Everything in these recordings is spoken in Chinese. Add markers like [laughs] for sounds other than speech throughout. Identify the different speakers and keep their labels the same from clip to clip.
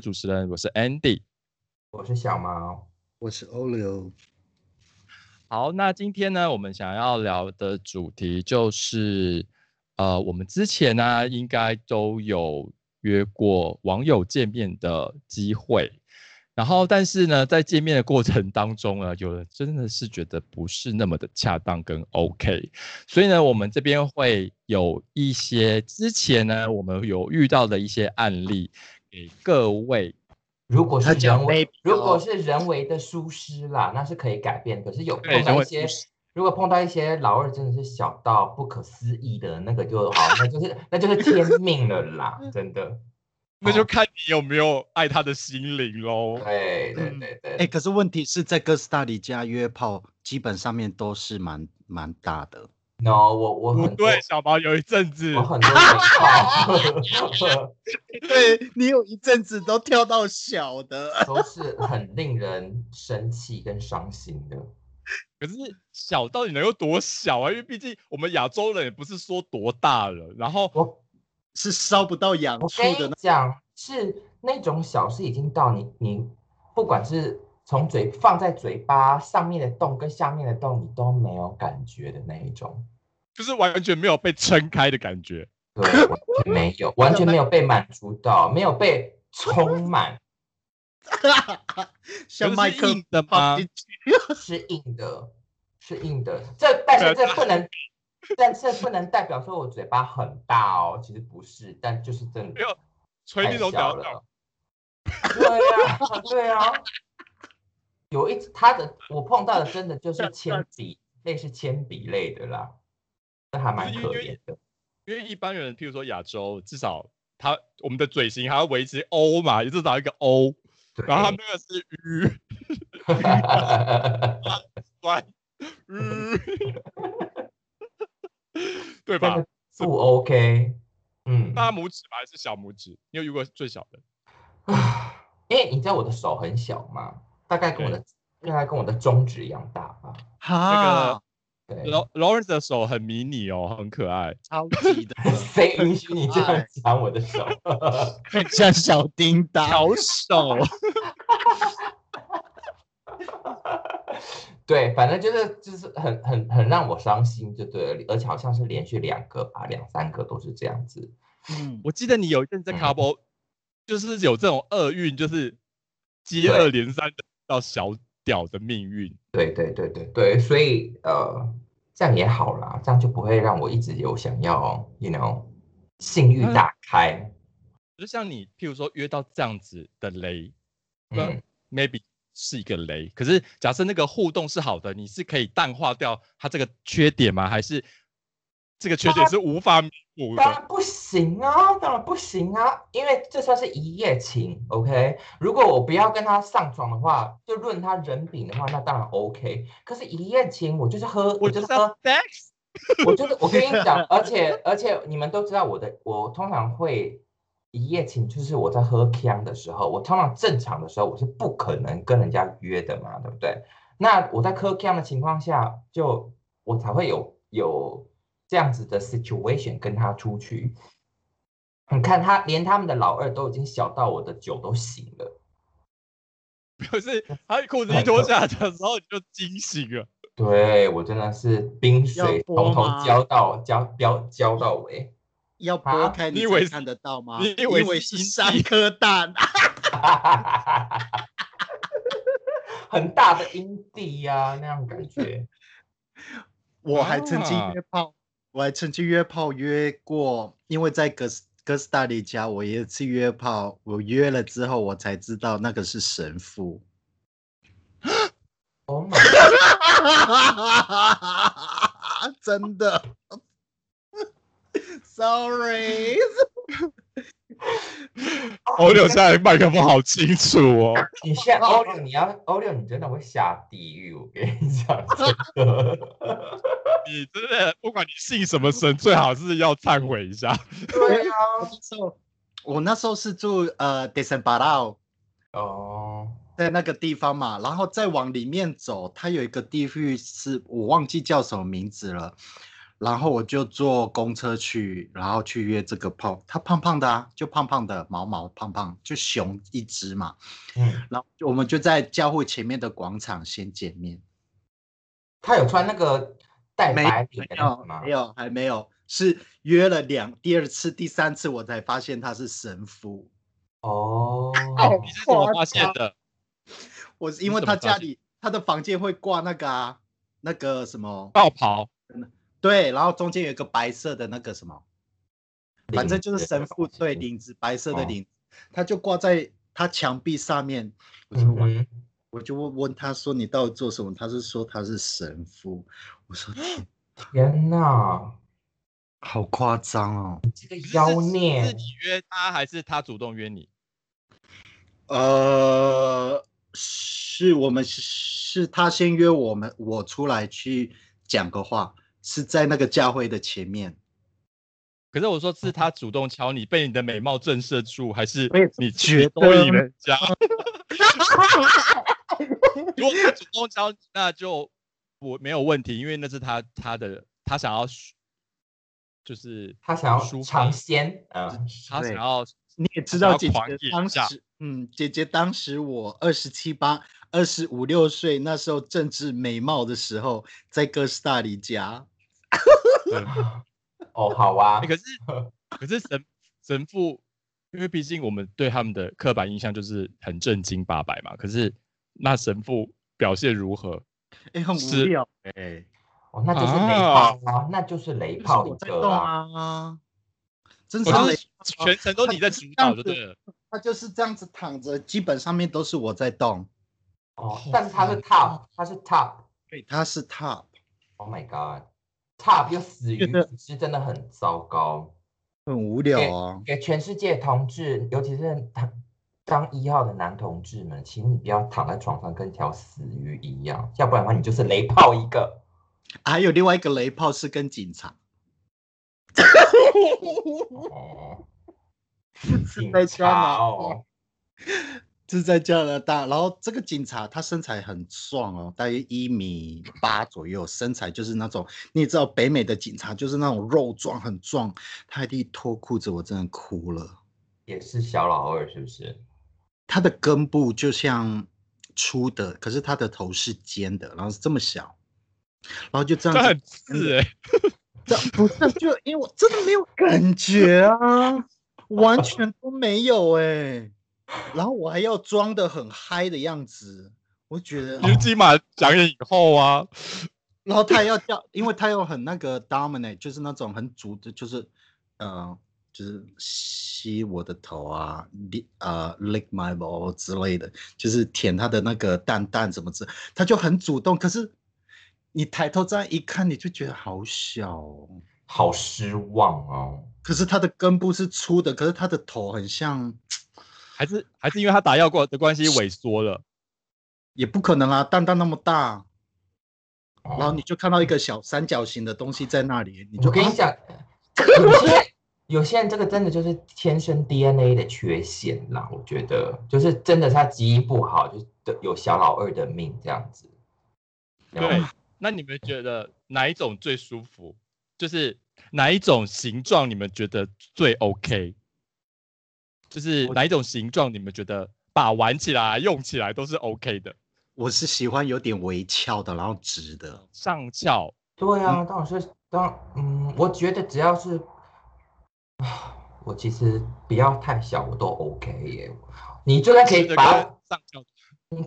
Speaker 1: 的主持人，我是 Andy，
Speaker 2: 我是小毛，
Speaker 3: 我是欧流。
Speaker 1: 好，那今天呢，我们想要聊的主题就是，呃，我们之前呢，应该都有约过网友见面的机会。然后，但是呢，在见面的过程当中呢，有人真的是觉得不是那么的恰当跟 OK，所以呢，我们这边会有一些之前呢，我们有遇到的一些案例给各位。
Speaker 2: 如果是人为，如果是人为的疏失啦，那是可以改变。可是有碰到一些，如果碰到一些老二真的是小到不可思议的那个，就好，那就是那就是天 [laughs] 命了啦，真的。
Speaker 1: 那就看你有没有爱他的心灵喽。
Speaker 2: 对对对对。
Speaker 3: 哎，可是问题是在哥斯达黎加约炮，基本上面都是蛮蛮大的。
Speaker 2: No，我我很
Speaker 1: 对小毛有一阵子，
Speaker 2: 我很多炮。[laughs]
Speaker 3: 对你有一阵子都跳到小的，[laughs]
Speaker 2: 都是很令人生气跟伤心的。
Speaker 1: 可是小到底能有多小啊？因为毕竟我们亚洲人也不是说多大了，然后
Speaker 2: 我。[laughs]
Speaker 3: 是烧不到痒处的。
Speaker 2: 我讲是那种小是已经到你你不管是从嘴放在嘴巴上面的洞跟下面的洞，你都没有感觉的那一种，
Speaker 1: 就是完全没有被撑开的感觉。
Speaker 2: 对，完全没有，完全没有被满足到，没有被充满。
Speaker 3: 像麦克
Speaker 1: 的吗？[laughs]
Speaker 2: 是硬的，是硬的。这但是这不能。[laughs] 但这不能代表说我嘴巴很大哦，其实不是，但就是真的没有
Speaker 1: 吹那种
Speaker 2: 小了。对呀，对啊，有一他的我碰到的真的就是铅笔，类似铅笔类的啦，那还蛮可怜的。
Speaker 1: 因为一般人，譬如说亚洲，至少他我们的嘴型还要维持 O 嘛，也至少一个 O，然后他那个是 U，乖，对吧？[laughs]
Speaker 2: 不 OK，
Speaker 1: 嗯，大拇指吧，还是小拇指？你有遇过最小的？
Speaker 2: 啊，因为你知道我的手很小嘛，大概跟我的大概跟我的中指一样大吧。
Speaker 1: 哈，对，Lawrence 的手很迷你哦，很可爱，
Speaker 3: 超级的。
Speaker 2: 谁允许你这样抢我的手？[laughs]
Speaker 3: 很像小叮当，
Speaker 1: 小手。[laughs]
Speaker 2: 对，反正就是就是很很很让我伤心，就对了，而且好像是连续两个吧，两三个都是这样子。
Speaker 1: 嗯，我记得你有一阵在卡波，就是有这种厄运，就是接二连三的到小屌的命运。
Speaker 2: 对对对对对，所以呃，这样也好啦，这样就不会让我一直有想要，you know，性欲大开。
Speaker 1: 就像你，譬如说约到这样子的雷，嗯，maybe。是一个雷，可是假设那个互动是好的，你是可以淡化掉它这个缺点吗？还是这个缺点是无法弥补的？
Speaker 2: 当然不行啊，当然不行啊，因为这算是一夜情，OK？如果我不要跟他上床的话，就论他人品的话，那当然 OK。可是，一夜情我就是喝，我就是喝
Speaker 1: sex，
Speaker 2: 我就是 [laughs] 我跟你讲，而且而且你们都知道我的，我通常会。一夜情就是我在喝腔的时候，我通常正常的时候我是不可能跟人家约的嘛，对不对？那我在喝腔的情况下，就我才会有有这样子的 situation 跟他出去。你看他连他们的老二都已经小到我的酒都醒了，
Speaker 1: 可是他裤子一脱下的时候你就惊醒了。
Speaker 2: 对我真的是冰水从头浇到浇浇浇到尾。
Speaker 3: 要拨开，你以
Speaker 1: 为
Speaker 3: 看得到吗？
Speaker 1: 你以
Speaker 3: 为是三颗蛋？[laughs]
Speaker 2: 很大的阴蒂呀，那样感觉。[laughs]
Speaker 3: 我还曾经约炮，我还曾经约炮约过，因为在哥斯哥斯达黎加，我一次约炮，我约了之后，我才知道那个是神父。
Speaker 2: 哦，[laughs]
Speaker 3: 真的。Sorry，[laughs]
Speaker 1: 欧六现在麦克风好清楚哦。[laughs]
Speaker 2: 你现在欧六，你要欧六，你真的会下地狱。我跟你讲，[laughs]
Speaker 1: 你真的不管你信什么神，最好是要忏悔一下。
Speaker 2: 对啊，
Speaker 3: 我那时候是住呃 d e s e m b a r a
Speaker 2: 哦，
Speaker 3: 在那个地方嘛，然后再往里面走，它有一个地域是我忘记叫什么名字了。然后我就坐公车去，然后去约这个炮。他胖胖的啊，就胖胖的，毛毛胖胖，就熊一只嘛。
Speaker 2: 嗯，
Speaker 3: 然后我们就在教会前面的广场先见面。
Speaker 2: 他有穿那个带
Speaker 3: 没
Speaker 2: 白领
Speaker 3: 没有
Speaker 2: 的吗？
Speaker 3: 没有还没有，是约了两第二次、第三次我才发现他是神父。
Speaker 2: 哦，
Speaker 1: 你是怎么发现的？
Speaker 3: 我是因为他家里他的房间会挂那个啊，那个什么
Speaker 1: 爆袍，
Speaker 3: 对，然后中间有一个白色的那个什么，反正就是神父对领子白色的
Speaker 2: 哦
Speaker 3: 领子，他就挂在他墙壁上面。我就问，
Speaker 2: 嗯，
Speaker 3: 我就问问他说你到底做什么？他是说他是神父。我说天，
Speaker 2: 天哪，
Speaker 3: 好夸张哦。
Speaker 2: 这个妖
Speaker 1: 是是
Speaker 2: 孽
Speaker 1: 你约他还是他主动约你？
Speaker 3: 呃，是我们是是他先约我们，我出来去讲个话，是在那个教会的前面。
Speaker 1: 可是我说是他主动敲你，被你的美貌震慑住，还是你
Speaker 3: 觉
Speaker 1: 勾引
Speaker 3: 得
Speaker 1: 人家？[laughs] 如果他主动敲，那就我没有问题，因为那是他他的他想要，就是
Speaker 2: 他想要
Speaker 1: 抒
Speaker 2: 尝
Speaker 1: 发
Speaker 2: 鲜，嗯，
Speaker 1: 他想要
Speaker 3: 你也知道，姐姐当时，嗯，姐姐当时我二十七八、二十五六岁，那时候正值美貌的时候，在哥斯达黎加。
Speaker 1: 对 [laughs]
Speaker 2: 哦，好啊
Speaker 1: 欸，可是 [laughs] 可是神神父，因为毕竟我们对他们的刻板印象就是很正经八百嘛。可是那神父表现如何？
Speaker 3: 哎，很无
Speaker 1: 是
Speaker 3: 聊哎，
Speaker 2: 哦，那就是雷炮啊，那就是雷
Speaker 3: 就是
Speaker 2: 炮一
Speaker 3: 我在动
Speaker 2: 个啊，
Speaker 3: 啊，真
Speaker 1: 是全程都你在主导就对了。
Speaker 3: 他就是这样子躺着，基本上面都是我在动。
Speaker 2: 哦，但是他是 top，他是 top。
Speaker 3: 对，他是
Speaker 2: top，Oh my god，Top 又死于
Speaker 3: 觉得
Speaker 2: 体制，真的很糟糕。
Speaker 3: 很无聊啊。
Speaker 2: 给全世界同志，尤其是当当一号的男同志们，请你不要躺在床上跟条死鱼一样，要不然的话你就是雷炮一个。
Speaker 3: 还有另外一个雷炮是跟警察，
Speaker 2: 哦，[laughs] 警察哦，
Speaker 3: 是在加拿大。然后这个警察他身材很壮哦，大约一米八左右，身材就是那种你也知道北美的警察就是那种肉壮很壮，他一脱裤子我真的哭了。
Speaker 2: 也是小老二是不是？
Speaker 3: 他的根部就像粗的，可是他的头是尖的，然后是这么小，然后就这样子
Speaker 1: 这很刺哎、
Speaker 3: 这不是就因为我真的没有感觉啊，[laughs] 完全都没有哎、然后我还要装的很嗨的样子，我觉得，
Speaker 1: 你是金马奖演以后啊，
Speaker 3: 然后他还要叫，因为他又很那个 dominate，就是那种很主的，就是呃，就是吸我的头啊，lick 呃 lick my ball 之类的，就是舔他的那个蛋蛋什么之，他就很主动，可是你抬头这样一看，你就觉得好小哦。
Speaker 2: 好失望哦。
Speaker 3: 可是他的根部是粗的，可是他的头很像，
Speaker 1: 还是还是因为他打药过的关系萎缩了。
Speaker 3: 也不可能啊，蛋蛋那么大，然后
Speaker 2: 哦
Speaker 3: 你就看到一个小三角形的东西在那里，你就啊
Speaker 2: 我跟你讲，[laughs] 有些有些人这个真的就是天生 DNA 的缺陷啦，我觉得就是真的他基因不好，就是有小老二的命这样子。有
Speaker 1: 对，那你们觉得哪一种最舒服？就是哪一种形状你们觉得最 OK？就是哪一种形状你们觉得把玩起来、用起来都是 OK 的？
Speaker 3: 我是喜欢有点微翘的，然后直的。
Speaker 1: 上翘，
Speaker 2: 对啊，当然是当嗯，我觉得只要是啊，我其实不要太小，我都 OK 耶。你就算可以把
Speaker 1: 跟上翘，
Speaker 2: 你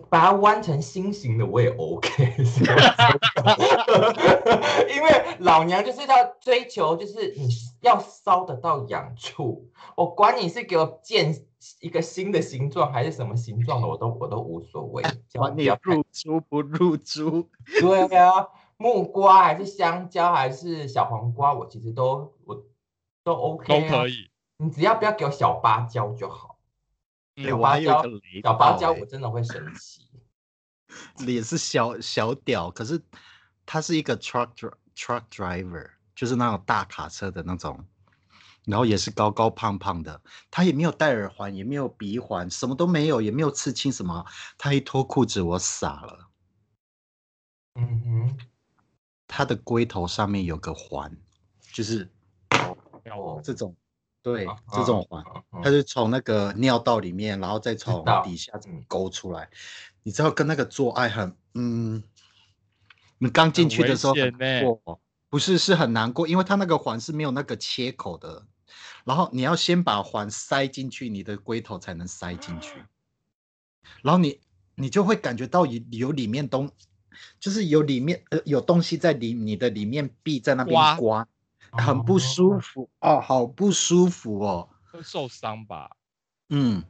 Speaker 2: 把它弯成心形的，我也 OK。[laughs] [laughs] 因为老娘就是要追求，就是你要烧得到痒处，我管你是给我建一个新的形状还是什么形状的，我都我都无所谓。[laughs]
Speaker 3: 管你入猪不入猪，
Speaker 2: 对啊，木瓜还是香蕉还是小黄瓜，我其实都我都 OK，、
Speaker 1: 都可。以。
Speaker 2: 你只要不要给我小芭蕉就好。
Speaker 3: 对
Speaker 1: 嗯
Speaker 3: 我还有一个雷
Speaker 2: 小芭蕉我真的会生气。[laughs]
Speaker 3: 也是小小屌，可是他是一个 truck truck driver，就是那种大卡车的那种，然后也是高高胖胖的，他也没有戴耳环，也没有鼻环，什么都没有，也没有刺青什么，他一脱裤子我傻了，
Speaker 2: 嗯哼，
Speaker 3: 他的龟头上面有个环，就是
Speaker 2: 哦，
Speaker 3: 这种，对
Speaker 2: 啊，
Speaker 3: 这种环，
Speaker 2: 嗯
Speaker 3: 它是从那个尿道里面，然后再从底下这么
Speaker 2: 嗯
Speaker 3: 勾出来。你知道跟那个做爱很，嗯，你刚进去的时候很过，不是是很难过，因为它那个环是没有那个切口的，然后你要先把环塞进去，你的龟头才能塞进去，然后你你就会感觉到有有里面东，就是有里面呃有东西在里你的里面壁在那边
Speaker 1: 刮
Speaker 3: 刮，很不舒服哦，好不舒服哦，
Speaker 1: 会受伤吧？
Speaker 3: 嗯，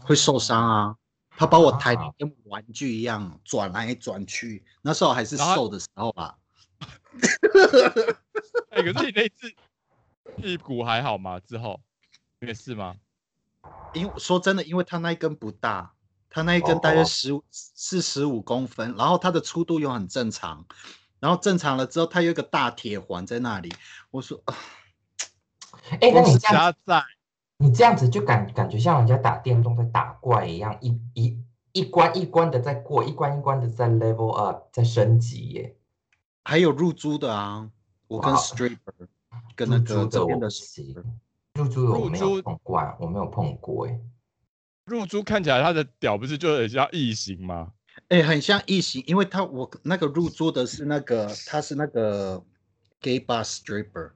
Speaker 3: 会受伤啊。他把我抬
Speaker 2: 啊
Speaker 3: 得跟玩具一样转来转去，那时候还是瘦的时候吧。[laughs]
Speaker 1: 哎、可是你那次屁股还好吗？之后没事吗？
Speaker 3: 因为说真的，因为他那一根不大，他那一根大约
Speaker 2: 哦
Speaker 3: 十四十五公分，然后它的粗度又很正常，然后正常了之后，它有一个大铁环在那里。我说，啊
Speaker 2: 哎，那你这样
Speaker 1: 加在
Speaker 2: 你这样子就感感觉像人家打电动在打怪一样，一一一关一关的在过，一关一关的在 level up，在升级耶。
Speaker 3: 还有入珠的啊，我跟 stripper 跟那
Speaker 2: 入
Speaker 3: 个这边的
Speaker 2: 行入珠的我没有碰过啊，我没有碰过哎。
Speaker 1: 入珠看起来他的屌不是就很像异形吗？
Speaker 3: 哎、很像异形，因为他我那个入住的是那个他是那个 gay bar stripper。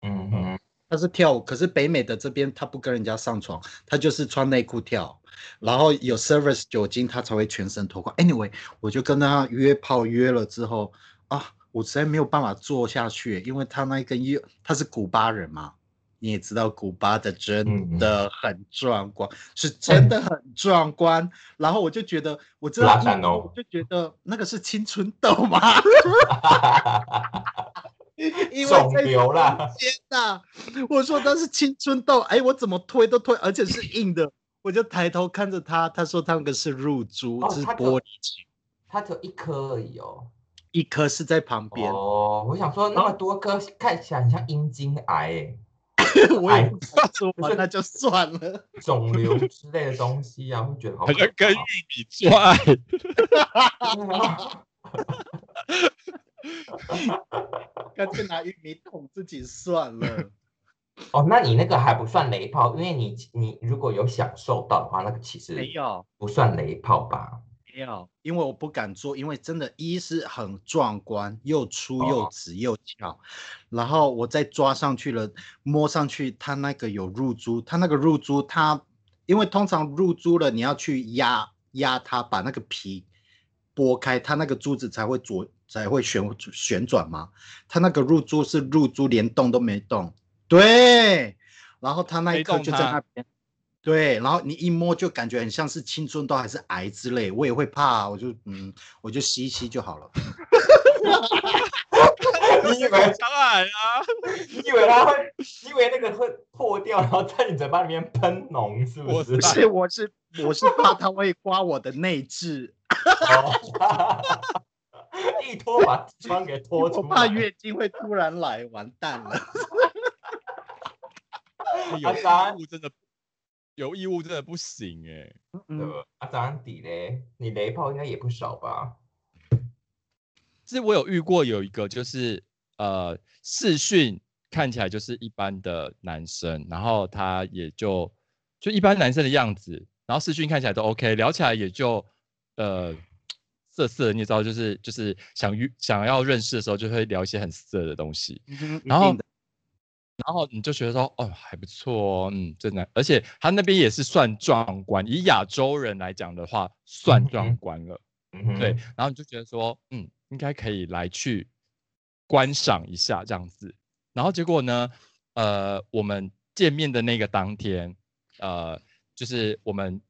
Speaker 2: 嗯哼，
Speaker 3: 他是跳舞，可是北美的这边他不跟人家上床，他就是穿内裤跳，然后有 service 酒精，他才会全身脱光。Anyway，我就跟他约炮约了之后啊，我实在没有办法做下去，因为他那一根又他是古巴人嘛，你也知道古巴的真的很壮观，是真的很壮观。然后我就觉得，我知道
Speaker 2: 拉蛋哦
Speaker 3: 我就觉得那个是青春痘吗？[laughs] 因为
Speaker 2: 肿
Speaker 3: 在
Speaker 2: 瘤啦
Speaker 3: 中间呐，我说他是青春痘，哎，我怎么推都推，而且是硬的，我就抬头看着他，他说他那个是入珠，是玻璃球，
Speaker 2: 它只有一颗而已哦。
Speaker 3: 一颗是在旁边，
Speaker 2: 哦，我想说那么多颗，看起来很像阴茎癌
Speaker 3: 我也不知道说 [laughs] 那就算了。
Speaker 2: 哎，肿瘤之类的东西啊，会觉得好
Speaker 1: 像跟玉
Speaker 2: 怕
Speaker 1: 米做爱。
Speaker 3: 干脆拿玉米捅自己算了。
Speaker 2: 哦，那你那个还不算雷炮，因为你你如果有享受到的话，那个其实
Speaker 3: 没有，
Speaker 2: 不算雷炮吧？
Speaker 3: 没有，因为我不敢做，因为真的，一是很壮观，又粗又
Speaker 2: 哦。
Speaker 3: 直又翘，然后我再抓上去了，摸上去，它那个有入珠，它那个入珠，它因为通常入珠了，你要去压压它，把那个皮剥开，它那个珠子才会左才会旋旋转嘛，它那个入珠是入珠连动都没动，对，然后它那一刻就在那边。对，然后你一摸就感觉很像是青春痘还是癌之类，我也会怕，我就嗯，我就吸一吸就好了。[laughs]
Speaker 2: 你以为
Speaker 1: 当然啊，
Speaker 2: 你以为它会，你以为那个会破掉，然后在你嘴巴里面喷脓，是不是？
Speaker 3: 不是，我是我是怕它会刮我的内痔，
Speaker 2: 哦 [laughs] 一拖把窗给拖出来，
Speaker 3: 我怕月经会突然来，完蛋了。
Speaker 1: 有
Speaker 2: 当然
Speaker 1: 异物真的有异物真的不行哎、
Speaker 3: 嗯，
Speaker 2: 呃啊，早上底嘞，你雷炮应该也不少吧？
Speaker 1: 是我有遇过有一个就是呃视讯看起来就是一般的男生，然后他也就就一般男生的样子，然后视讯看起来都 OK，聊起来也就呃色色，你也知道，就是就是想约想要认识的时候就会聊一些很色的东西，然后然后你就觉得说哦还不错哦，嗯，真的，而且他那边也是算壮观，以亚洲人来讲的话算
Speaker 2: 嗯
Speaker 1: 壮观了。
Speaker 2: 嗯哼
Speaker 1: 对，然后你就觉得说，嗯，应该可以来去观赏一下这样子。然后结果呢，呃，我们见面的那个当天，呃，就是我们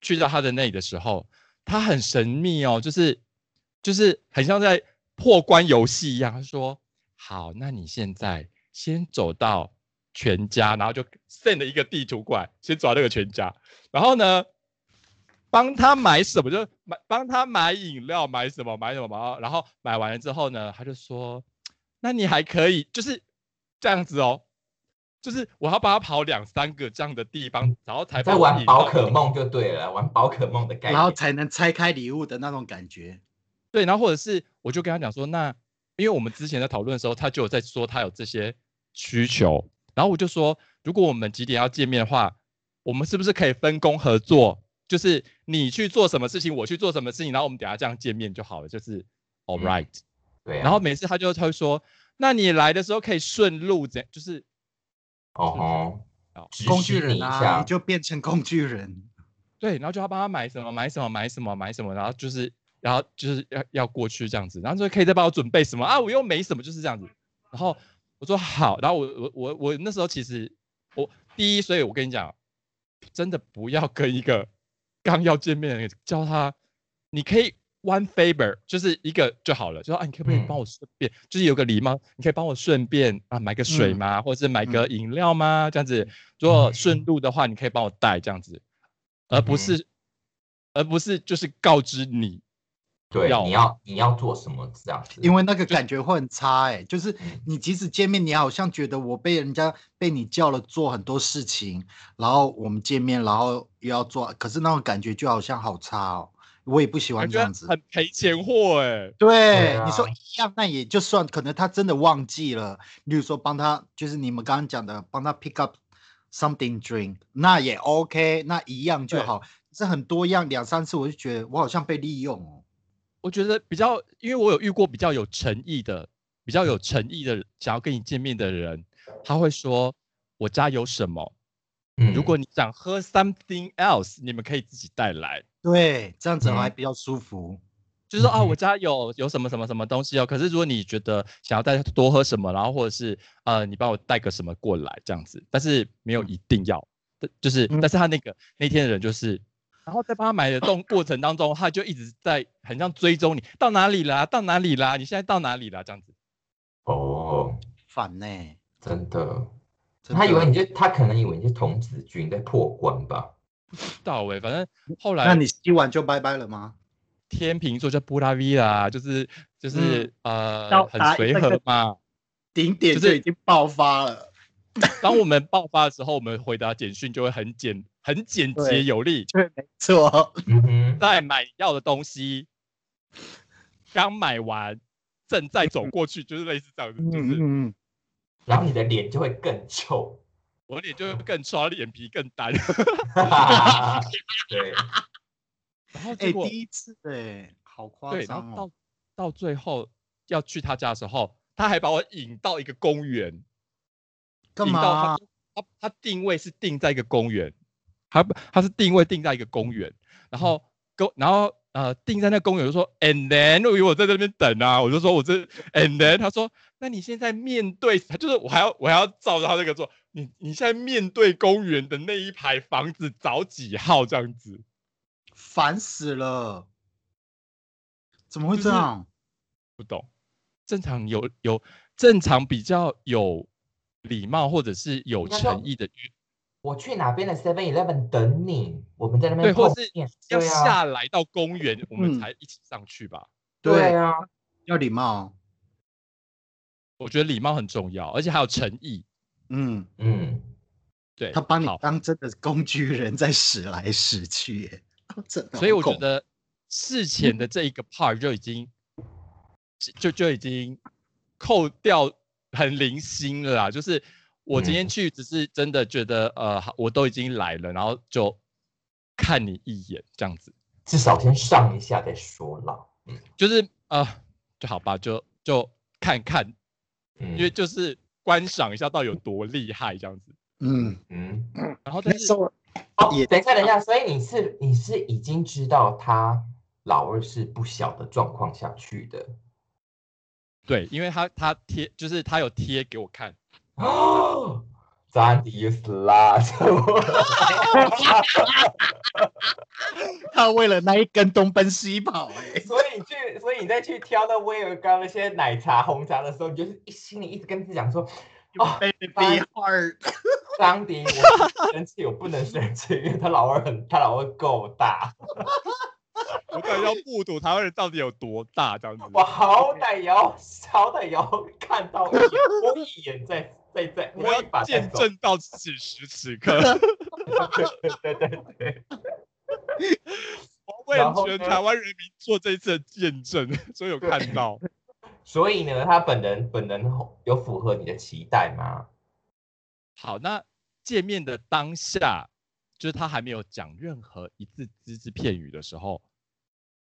Speaker 1: 去到他的那里的时候，他很神秘哦，就是就是很像在破关游戏一样。他说：“好，那你现在先走到全家，然后就 send 了一个地图过来，先走到那个全家，然后呢，帮他买什么，就买帮他买饮料，买什么买什么，然后买完了之后呢，他就说，那你还可以就是这样子哦，就是我要帮他跑两三个这样的地方，然后才
Speaker 2: 在
Speaker 1: 把饮
Speaker 2: 玩宝可梦就对了，玩宝可梦的概念。
Speaker 3: 然后才能拆开礼物的那种感觉。
Speaker 1: 对，然后或者是我就跟他讲说，那因为我们之前在讨论的时候，他就有在说他有这些需求，然后我就说，如果我们几点要见面的话，我们是不是可以分工合作？就是你去做什么事情，我去做什么事情，然后我们等下这样见面就好了，就是 all right。
Speaker 2: 对啊，
Speaker 1: 然后每次他就他会说，那你来的时候可以顺路，怎样就是
Speaker 2: 哦
Speaker 3: 工具人啊，
Speaker 2: 下
Speaker 3: 你就变成工具人。
Speaker 1: 对，然后就要帮他买什么买什么买什么买什么，然后就是然后就是要要过去这样子，然后就可以再帮我准备什么啊，我又没什么，就是这样子。然后我说好，然后我我我我那时候其实我第一，所以我跟你讲，真的不要跟一个刚要见面的人叫他，你可以 one favor，就是一个就好了，就说啊，你可不可以
Speaker 2: 嗯。
Speaker 1: 帮我顺便，就是有个礼貌，你可以帮我顺便啊买个水
Speaker 3: 嗯。
Speaker 1: 吗，或者是买个饮料吗？这样子，如果
Speaker 2: 嗯。
Speaker 1: 顺路的话，你可以帮我带这样子，而不是而不是就是告知你，
Speaker 2: 对，
Speaker 1: 要
Speaker 2: 你要你要做什么这样子？
Speaker 3: 因为那个感觉会很差哎、就是
Speaker 2: 嗯
Speaker 3: 你即使见面，你好像觉得我被人家被你叫了做很多事情，然后我们见面，然后又要做，可是那种感觉就好像好差哦，我也不喜欢这样子。
Speaker 1: 很赔钱货哎、
Speaker 3: 对，
Speaker 2: 啊
Speaker 3: 你说一样，那也就算，可能他真的忘记了，例如说帮他，就是你们刚刚讲的，帮他 pick up something drink，那也 OK，那一样就好。这很多样，两三次我就觉得我好像被利用哦。
Speaker 1: 我觉得比较，因为我有遇过比较有诚意的、比较有诚意的想要跟你见面的人，他会说我家有什么，
Speaker 2: 嗯
Speaker 1: 如果你想喝 something else，你们可以自己带来。
Speaker 3: 对，这样子还
Speaker 2: 嗯
Speaker 3: 比较舒服。
Speaker 1: 就是说啊，
Speaker 2: 嗯
Speaker 1: 我家有有什么什么什么东西哦。可是如果你觉得想要带多喝什么，然后或者是呃，你帮我带个什么过来这样子，但是没有一定要，但就是
Speaker 3: 嗯
Speaker 1: 但是他那个那天的人就是，然后在帮他买的动过程当中，他就一直在很像追踪你到哪里啦，到哪里啦，你现在到哪里啦这样子。
Speaker 2: 哦，
Speaker 3: 烦呢、
Speaker 2: 真的，
Speaker 3: 真的
Speaker 2: 他以为你就他可能以为你是童子军在破关吧？
Speaker 1: 不知道哎、反正后来
Speaker 3: 那你吸完就拜拜了吗？
Speaker 1: 天秤座叫布拉维啦，就是就是、
Speaker 3: 嗯
Speaker 1: 呃很随和嘛。
Speaker 3: 顶点
Speaker 1: 就
Speaker 3: 就是已经爆发了，[laughs]
Speaker 1: 当我们爆发的时候，我们回答简讯就会很简很简洁有力。
Speaker 3: 对，没错。
Speaker 1: 在买要的东西，刚买完，正在走过去，就是类似这样子，就是
Speaker 3: 嗯嗯，
Speaker 2: 然后你的脸就会更臭。
Speaker 1: 我脸就会更刷，脸皮更单。[laughs]
Speaker 2: 对，
Speaker 3: 哎、
Speaker 1: 然后结果
Speaker 3: 第一次哎、好夸
Speaker 1: 对，然
Speaker 3: 张哦。
Speaker 1: 后到到最后要去他家的时候，他还把我引到一个公园，
Speaker 3: 干嘛？
Speaker 1: 他他定位是定在一个公园，他他是定位定在一个公园，然后公然后呃定在那公园，就说 and then 我我在这边等啊，我就说我这 and then 他说那你现在面对，他就是我还要我还要照着他那个做，你你现在面对公园的那一排房子找几号这样子，
Speaker 3: 烦死了！怎么会
Speaker 1: 就是
Speaker 3: 这样？
Speaker 1: 不懂，正常有有正常比较有礼貌或者是有诚意的约
Speaker 2: 我去哪边的 Seven Eleven 等你，我们在那
Speaker 1: 对，
Speaker 2: 边对
Speaker 1: 或是
Speaker 2: 面。
Speaker 1: 要
Speaker 2: 对啊，
Speaker 1: 下来到公园，我们
Speaker 3: 嗯
Speaker 1: 才一起上去吧。
Speaker 2: 对。啊，
Speaker 3: 要礼貌。
Speaker 1: 我觉得礼貌很重要，而且还有诚意。
Speaker 3: 嗯，
Speaker 2: 嗯，
Speaker 1: 对，
Speaker 3: 他把你
Speaker 1: 好，
Speaker 3: 当真的工具人在使来使去耶，真的
Speaker 1: 所以我觉得事前的这一个 part 就已经就就已经扣掉很零星了啦。就是我今天
Speaker 2: 嗯
Speaker 1: 去，只是真的觉得呃，我都已经来了，然后就看你一眼这样子，
Speaker 2: 至少先上一下再说啦。
Speaker 1: 就是呃，就好吧，就就看看，
Speaker 2: 嗯，
Speaker 1: 因为就是观赏一下到底有多厉害这样子。
Speaker 3: 嗯，
Speaker 2: 嗯，
Speaker 1: 然后但是
Speaker 2: 哦
Speaker 3: 也，
Speaker 2: 等一下，等一下，所以你是你是已经知道他老二是不小的状况下去的
Speaker 1: 对，因为他他贴就是他有贴给我看，[gasps]
Speaker 2: 哦。Zandy, you slut！
Speaker 3: 他为了那一根东奔西跑，哎，
Speaker 2: 所以你去，所以你再去挑那威尔刚那些奶茶、红茶的时候，你就是一心里一直跟自己讲说：“哦
Speaker 3: baby heart，
Speaker 2: 张迪，我生气，我不能生气，因为他老二很，他老二够大，
Speaker 1: 我到底要目睹台湾人到底有多大这样子。
Speaker 2: 我好歹也要，好歹也要看到一眼，摸一眼再再再
Speaker 1: 我要见。证到此时此刻，[laughs] [laughs]
Speaker 2: 对对对对，[laughs]
Speaker 1: 我为了全台湾人民做这一次的见证，所以有看到。
Speaker 2: 所以呢，他本人本人有符合你的期待吗？
Speaker 1: 好，那见面的当下，就是他还没有讲任何一字只字片语的时候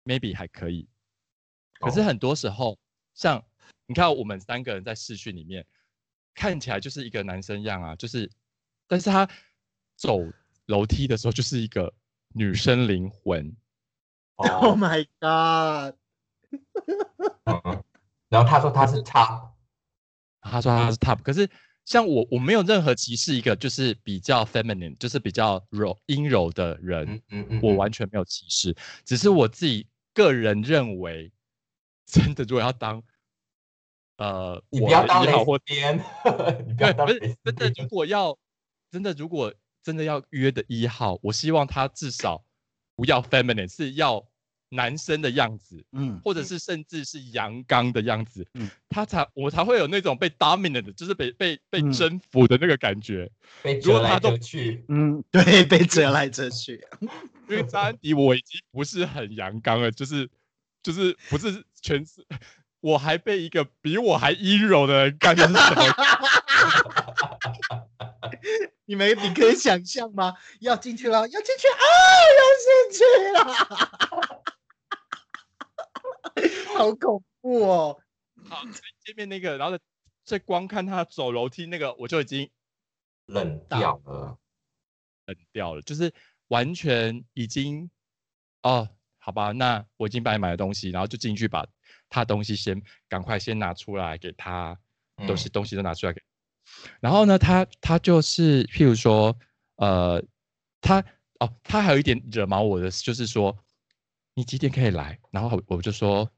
Speaker 1: ，maybe 还可以。可是
Speaker 2: 哦
Speaker 1: 很多时候，像你看我们三个人在视讯里面，看起来就是一个男生样啊，就是，但是他走楼梯的时候就是一个女生灵魂。
Speaker 3: Oh
Speaker 2: 哦
Speaker 3: ，my god！
Speaker 2: 嗯然后他说他是 top，
Speaker 1: 他说他是 top，可是像我，我没有任何歧视一个就是比较 feminine，就是比较柔阴柔的人，
Speaker 2: 嗯嗯嗯，
Speaker 1: 我
Speaker 2: 嗯
Speaker 1: 完全没有歧视，只是我自己个人认为，[laughs] 真的如果要当，呃，
Speaker 2: 你
Speaker 1: 我
Speaker 2: 不要当
Speaker 1: 一号或
Speaker 2: 丝边，你不要
Speaker 1: 对，不是真的，如。果要真的如果真的要约的一号，我希望他至少不要 feminine，是要男生的样子，
Speaker 3: 嗯，
Speaker 1: 或者是甚至是阳刚的样子，
Speaker 3: 嗯
Speaker 1: 他才我才会有那种被 dominant 的，就是被被被
Speaker 3: 嗯
Speaker 1: 征服的那个感觉。[laughs]
Speaker 2: 被折来
Speaker 1: 如果他都
Speaker 2: 折去，
Speaker 3: 嗯，对，被折来折去。[laughs]
Speaker 1: 因为张安迪我已经不是很阳刚了，就是就是不是全是，我还被一个比我还阴柔的人干，这是什么？[laughs]
Speaker 3: 你们你可以想象吗？要进去了，要进去啊，要进去了，[laughs] 好恐怖哦！
Speaker 1: 好，见面那个，然后再光看他走楼梯那个，我就已经
Speaker 2: 冷掉了。
Speaker 1: 冷掉了，就是完全已经哦，好吧，那我已经帮你买了东西，然后就进去把他东西先赶快先拿出来给他，东西、
Speaker 2: 嗯
Speaker 1: 东西都拿出来给，然后呢，他他就是譬如说，呃，他哦，他还有一点惹毛我的，就是说你几点可以来？然后我就说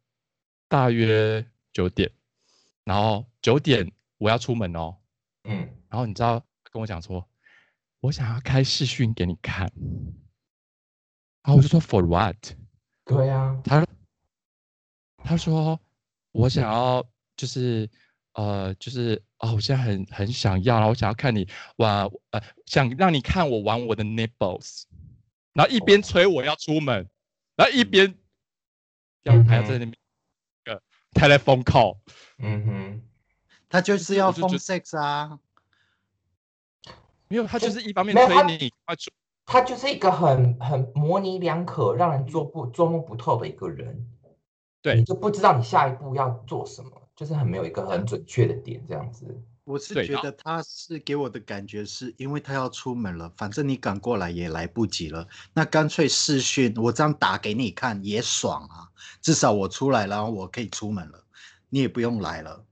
Speaker 1: 大约九点，然后九点我要出门哦，
Speaker 2: 嗯，
Speaker 1: 然后你知道跟我讲说，我想要开视讯给你看，然后我就说 For what？
Speaker 2: 对啊，
Speaker 1: 他他说我想要就是呃就是哦，我现在很很想要，然后我想要看你玩呃，想让你看我玩我的 nipples，然后一边催我要出门，然后一边要
Speaker 2: 嗯
Speaker 1: 还要在那边个 telephone call，
Speaker 2: 嗯哼，
Speaker 3: 他就是要疯
Speaker 1: 我就觉
Speaker 3: sex 啊！
Speaker 1: 没有他就是一方面
Speaker 2: 没有他
Speaker 1: 催你快出，
Speaker 2: 他就是一个很很模棱两可、让人捉不捉摸不透的一个人。
Speaker 1: 对
Speaker 2: 你就不知道你下一步要做什么，就是很没有一个很准确的点，这样子。
Speaker 3: 我是觉得他是给我的感觉是因为他要出门了，反正你赶过来也来不及了，那干脆视讯，我这样打给你看也爽啊，至少我出来了，然后我可以出门了，你也不用来了。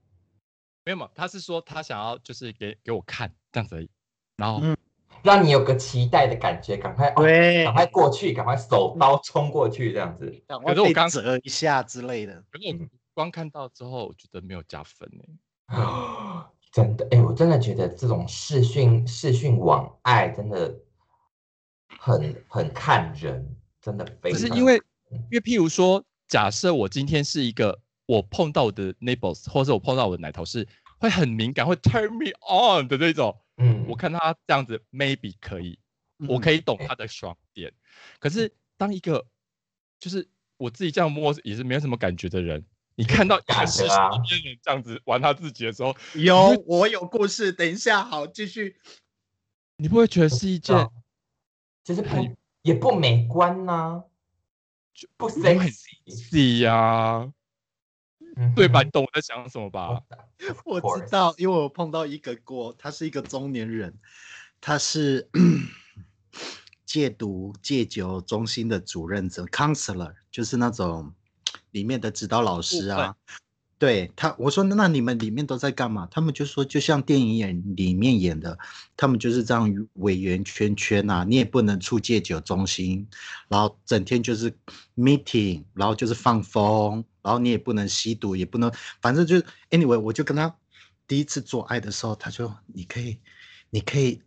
Speaker 1: 没有嘛，他是说他想要就是给给我看这样子而已，然后。
Speaker 3: 嗯
Speaker 2: 让你有个期待的感觉，赶快哦，
Speaker 3: 对
Speaker 2: 赶快过去，赶快手刀冲过去，这样子。
Speaker 1: 可是我刚
Speaker 3: 折一下之类的。
Speaker 1: 可是我
Speaker 2: 嗯
Speaker 1: 光看到之后，我觉得没有加分呢。[laughs]
Speaker 2: 真的，哎、我真的觉得这种视讯视讯网爱真的很很看人，真的非常。
Speaker 1: 只是因为，因为譬如说，假设我今天是一个我碰到我的 neighbors，或者我碰到我的奶头是会很敏感，会 turn me on 的那种，
Speaker 2: 嗯，
Speaker 1: 我看他这样子 maybe 可以，我
Speaker 3: 嗯
Speaker 1: 可以懂他的爽点。可是当一个就是我自己这样摸也是没有什么感觉的人，你看到一 [laughs]
Speaker 2: 感
Speaker 1: 个视
Speaker 2: 觉啊
Speaker 1: 频里面人这样子玩他自己的时候，
Speaker 3: 有，我有故事，等一下，好，继续。
Speaker 1: 你不会觉得是一件
Speaker 2: 就是不
Speaker 1: 很
Speaker 2: 也不美观呐、不
Speaker 1: 不
Speaker 2: sexy，
Speaker 1: 是呀，
Speaker 2: 嗯
Speaker 1: 对吧？
Speaker 2: 哼
Speaker 1: 你懂我在讲什么吧？[laughs]
Speaker 3: 我知道，因为我碰到一个过，他是一个中年人，他是 [clears throat] 戒毒戒酒中心的主任者 counselor，就是那种里面的指导老师啊。对他，我说那你们里面都在干嘛？他们就说就像电影演里面演的，他们就是这样围圆圈圈啊，你也不能出戒酒中心，然后整天就是 meeting，然后就是放风，然后你也不能吸毒，也不能，反正就是 anyway，我就跟他第一次做爱的时候，他就你可以，你可以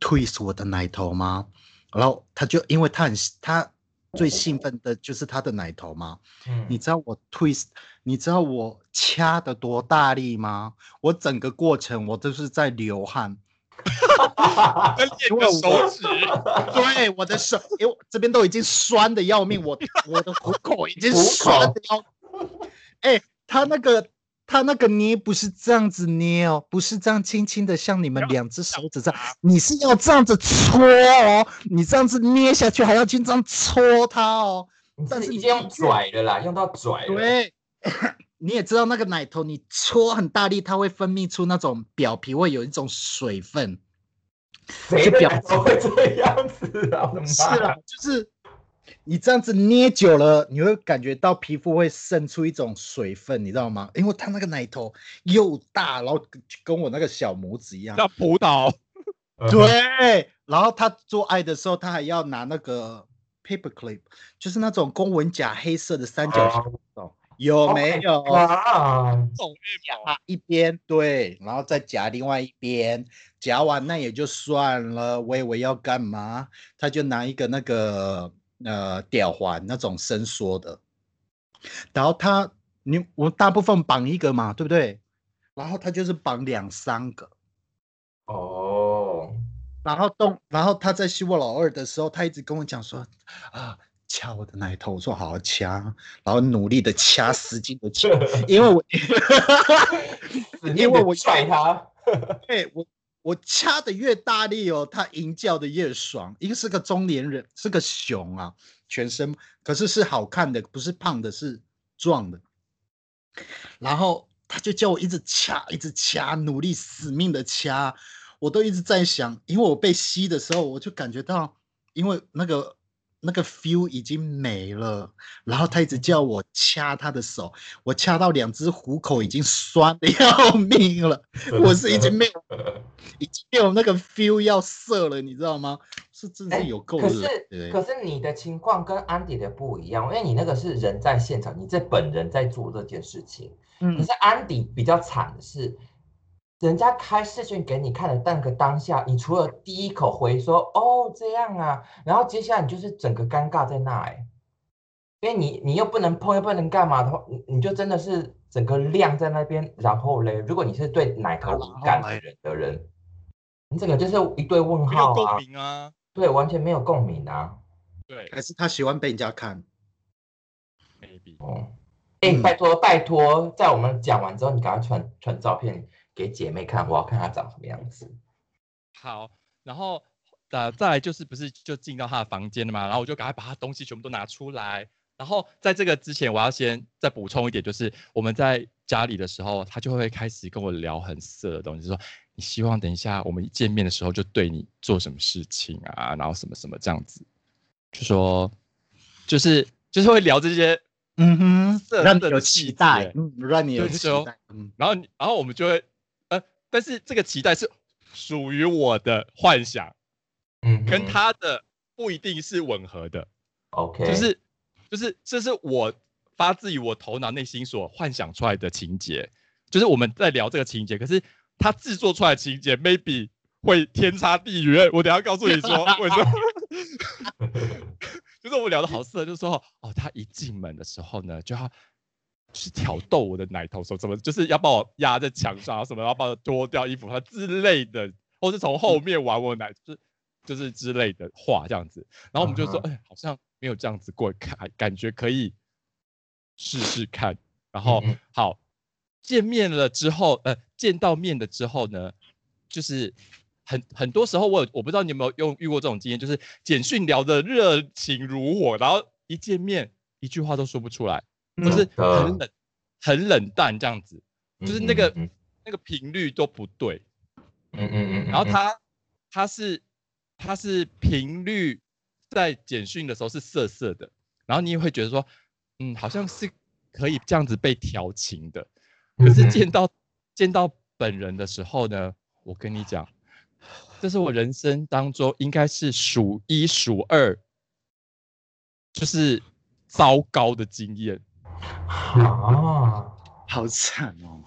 Speaker 3: twist 我的奶头吗？然后他就因为他很他最兴奋的就是他的奶头吗，
Speaker 2: 嗯。
Speaker 3: 你知道我 twist，你知道我掐的多大力吗？我整个过程我都是在流汗，我
Speaker 1: 手指，
Speaker 3: 对，我的手，因为我这边都已经酸的要命，我我的虎口已经酸的要，哎、他那个他那个捏不是这样子捏哦，不是这样轻轻的，像你们两只手指这样，你是要这样子搓哦，你这样子捏下去还要去这样搓它哦。
Speaker 2: 但是已经用拽的啦，用到拽了。
Speaker 3: 对，[laughs] 你也知道那个奶头，你搓很大力，它会分泌出那种表皮会有一种水分。
Speaker 2: 谁的奶头会这样子啊？
Speaker 3: 是啊，就是你这样子捏久了，你会感觉到皮肤会渗出一种水分，你知道吗？因为它那个奶头又大，然后跟我那个小拇指一样。
Speaker 1: 像葡萄。
Speaker 3: 对，然后他做爱的时候，他还要拿那个。Paper clip 就是那种公文夹，黑色的三角形，有没有？啊夹一边，对，然后再夹另外一边，夹完那也就算了。我以为要干嘛？他就拿一个那个呃吊环，那种伸缩的，然后他你我大部分绑一个嘛，对不对？然后他就是绑两三个。
Speaker 2: 哦。
Speaker 3: 然后动，然后他在吸我老二的时候，他一直跟我讲说：“啊，掐我的奶头。”我说：“好好掐。”然后努力 [laughs] 的掐，使劲的掐，因为我，[laughs] 因为我
Speaker 2: 踹他。
Speaker 3: 对我，我掐的越大力哦，他吟叫的越爽。一个是个中年人，是个熊啊，全身可是是好看的，不是胖的，是壮的。然后他就叫我一直掐，一直掐，努力死命的掐。我都一直在想，因为我被吸的时候，我就感觉到，因为那个那个 feel 已经没了，然后他一直叫我掐他的手，我掐到两只虎口已经酸的要命了，我是已经没有，[laughs] 已经有那个 feel 要射了，你知道吗？是真是有够
Speaker 2: 可是可是你的情况跟安迪的不一样，因为你那个是人在现场，你这本人在做这件事情，嗯，可是安迪比较惨的是。人家开视讯给你看的那个当下，你除了第一口回说“哦这样啊”，然后接下来你就是整个尴尬在那哎，因为你你又不能碰又不能干嘛的话，你你就真的是整个晾在那边。然后嘞，如果你是对奶头敏感的人的人，你整个就是一对问号
Speaker 1: 啊，
Speaker 2: 对，完全没有共鸣啊，
Speaker 1: 对，
Speaker 3: 还是他喜欢被人家看
Speaker 1: ，maybe
Speaker 2: 哦，哎，拜托拜托，在我们讲完之后，你赶快传传照片。给姐妹看，我要看她长什么样子。
Speaker 1: 好，然后呃，再来就是不是就进到她的房间了嘛？然后我就赶快把她东西全部都拿出来。然后在这个之前，我要先再补充一点，就是我们在家里的时候，他就会开始跟我聊很色的东西，说你希望等一下我们一见面的时候就对你做什么事情啊，然后什么什么这样子，就说就是就是会聊这些，
Speaker 3: 嗯哼，让你有期待，嗯，让你有期待，
Speaker 1: 嗯，然后然后我们就会。呃但是这个期待是属于我的幻想，
Speaker 2: 嗯，
Speaker 1: 跟他的不一定是吻合的
Speaker 2: ，OK，
Speaker 1: 就是就是这是我发自于我头脑内心所幻想出来的情节，就是我们在聊这个情节，可是他制作出来的情节 maybe 会天差地远，我等下告诉你说 [laughs] 为什么，[laughs] 就是我们聊的好色，就是说哦，他一进门的时候呢，就要。去挑逗我的奶头，说怎么就是要把我压在墙上，什么要把我脱掉衣服，他之类的，或是从后面玩我奶，就是就是之类的话这样子。然后我们就说，哎，好像没有这样子过，感感觉可以试试看。然后好见面了之后，呃，见到面的之后呢，就是很很多时候我我不知道你有没有用遇过这种经验，就是简讯聊的热情如火，然后一见面一句话都说不出来。就是很冷，很冷淡这样子，就是那个那个频率都不对，
Speaker 2: 嗯嗯嗯，
Speaker 1: 然后他他是他是频率在简讯的时候是涩涩的，然后你也会觉得说，嗯，好像是可以这样子被调情的，可是见到见到本人的时候呢，我跟你讲，这是我人生当中应该是数一数二，就是糟糕的经验。
Speaker 2: 啊，
Speaker 3: 好惨哦！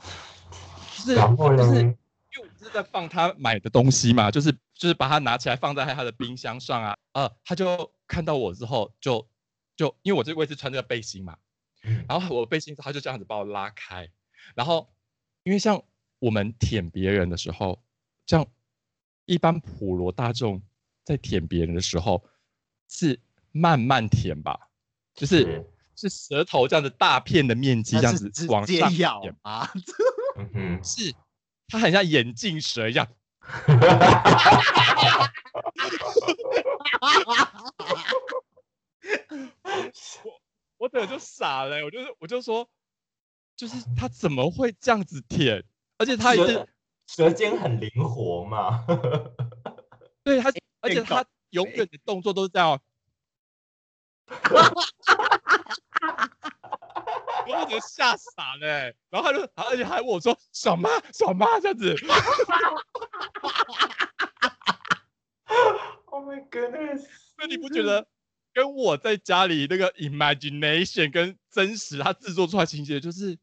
Speaker 1: 就是就是因为我是在放他买的东西嘛，就是就是把它拿起来放在他的冰箱上啊，呃，他就看到我之后就就因为我这个位置穿这个背心嘛，然后我背心他就这样子把我拉开，然后因为像我们舔别人的时候，像一般普罗大众在舔别人的时候是慢慢舔吧，就是。是舌头这样子大片的面积这样子往上
Speaker 3: 接咬啊！[laughs]
Speaker 2: 嗯哼，
Speaker 1: 是它很像眼镜蛇一样。我整个就傻了欸、我就是我就说，就是他怎么会这样子舔？而且他也是
Speaker 2: 舌舌尖很灵活嘛。[laughs]
Speaker 1: 对他，而且他永远的动作都是这样哦。[laughs] 然后我就吓傻了欸、然后他就，而且还问我说爽吗？爽吗？这样子
Speaker 2: ，Oh my goodness！[laughs]
Speaker 1: 那你不觉得跟我在家里那个 imagination 跟真实他制作出来的情节就是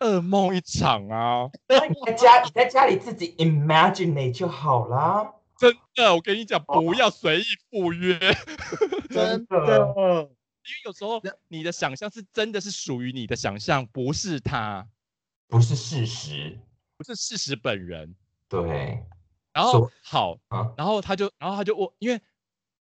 Speaker 1: 噩梦一场啊！
Speaker 2: 那你在家你在家里自己 imagine 就好啦。
Speaker 1: 真的，我跟你讲，不要随意赴约，
Speaker 3: 真
Speaker 2: 的
Speaker 3: 的，
Speaker 1: 为有时候你的想象是真的是属于你的想象，不是他，
Speaker 2: 不是事实。
Speaker 1: 不是事实本人。
Speaker 2: 对，
Speaker 1: 然后
Speaker 2: 所
Speaker 1: 好，
Speaker 2: 啊，
Speaker 1: 然后他就，然后他就我，因为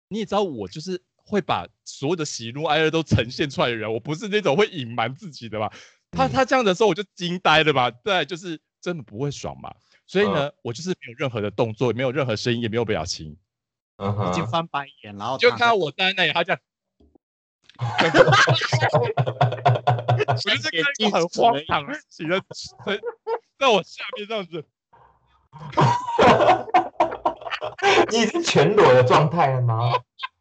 Speaker 1: 你也知道，我就是会把所有的喜怒哀乐都呈现出来的人，我不是那种会隐瞒自己的嘛。他
Speaker 2: 嗯。
Speaker 1: 他这样的时候，我就惊呆了嘛，对，就是真的不会爽嘛。所以呢，我就是没有任何的动作，也没有任何声音，也没有表情，
Speaker 2: 嗯
Speaker 3: 已经，翻白眼，然后
Speaker 1: 就看到我站在那里，他这样，我就是看一个很荒唐的事情在在在我下面这样子，
Speaker 2: 你是全裸的状态了吗？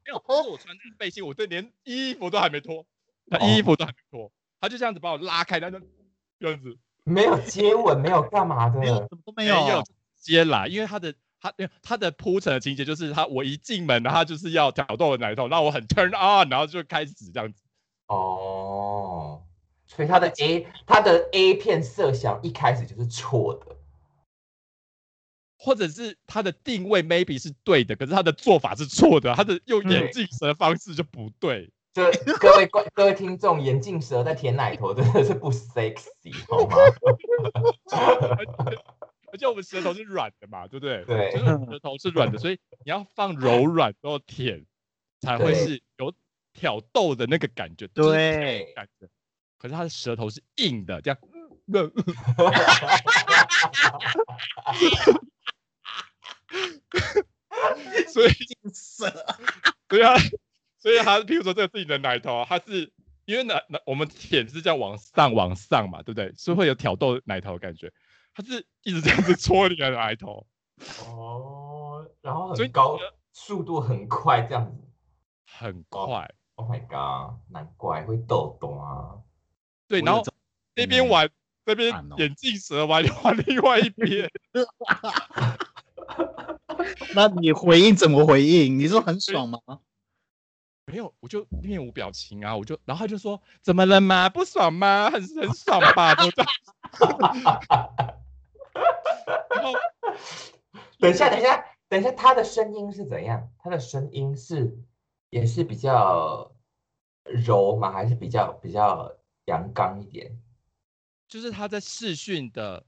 Speaker 1: 没有，我穿这个背心，我这连衣服都还没脱，他
Speaker 2: 哦
Speaker 1: 衣服都还没脱，他就这样子把我拉开，那就这样子。
Speaker 2: 没有接吻，没有干嘛的
Speaker 3: 没。有什么都没
Speaker 1: 没
Speaker 3: 有，
Speaker 1: 接来，因为他的他因为他的铺陈的情节就是他我一进门，他就是要挑逗我奶头，让我很 turn on，然后就开始这样子。
Speaker 2: 哦，所以他的 A 他的 A 片设想一开始就是错的。
Speaker 1: 或者是他的定位 maybe 是对的，可是他的做法是错的，他的用眼
Speaker 2: 嗯
Speaker 1: 镜蛇的方式就不对。
Speaker 2: 就 [laughs] 各位观各位听众，眼镜蛇在舔奶头真的是不 sexy 好吗？[laughs] [laughs]
Speaker 1: 而且我们舌头是软的嘛，对不对？
Speaker 2: 对
Speaker 1: 就是我们舌头是软的，所以你要放柔软然后舔，才会是有挑逗的那个感觉。就是
Speaker 3: 对，
Speaker 1: 感觉。可是他的舌头是硬的，这样。嗯 [laughs] 所以
Speaker 3: 硬
Speaker 1: 舌。对啊，所以他，譬如说这个自己的奶头啊，他是因为奶奶我们舔是这样往上往上嘛，对不对？是会有挑逗奶头的感觉。他是一直这样子戳你的奶头，
Speaker 2: 哦，然后
Speaker 1: 所以
Speaker 2: 很高，速度很快，这样子。
Speaker 1: 很
Speaker 2: 哦
Speaker 1: 快。
Speaker 2: Oh my god，难怪会抖动啊！
Speaker 1: 对，然后那边玩，那边眼镜蛇玩玩另外一边，[laughs]
Speaker 3: 那你回应怎么回应？你说很爽吗？[laughs]
Speaker 1: 没有，我就面无表情啊，我就，然后他就说怎么了吗？不爽吗？很很爽吧？都这样。[laughs] 然后 [laughs]
Speaker 2: 等一下，等一下，等一下，他的声音是怎样？他的声音是也是比较柔吗？还是比较比较阳刚一点？
Speaker 1: 就是他在视讯的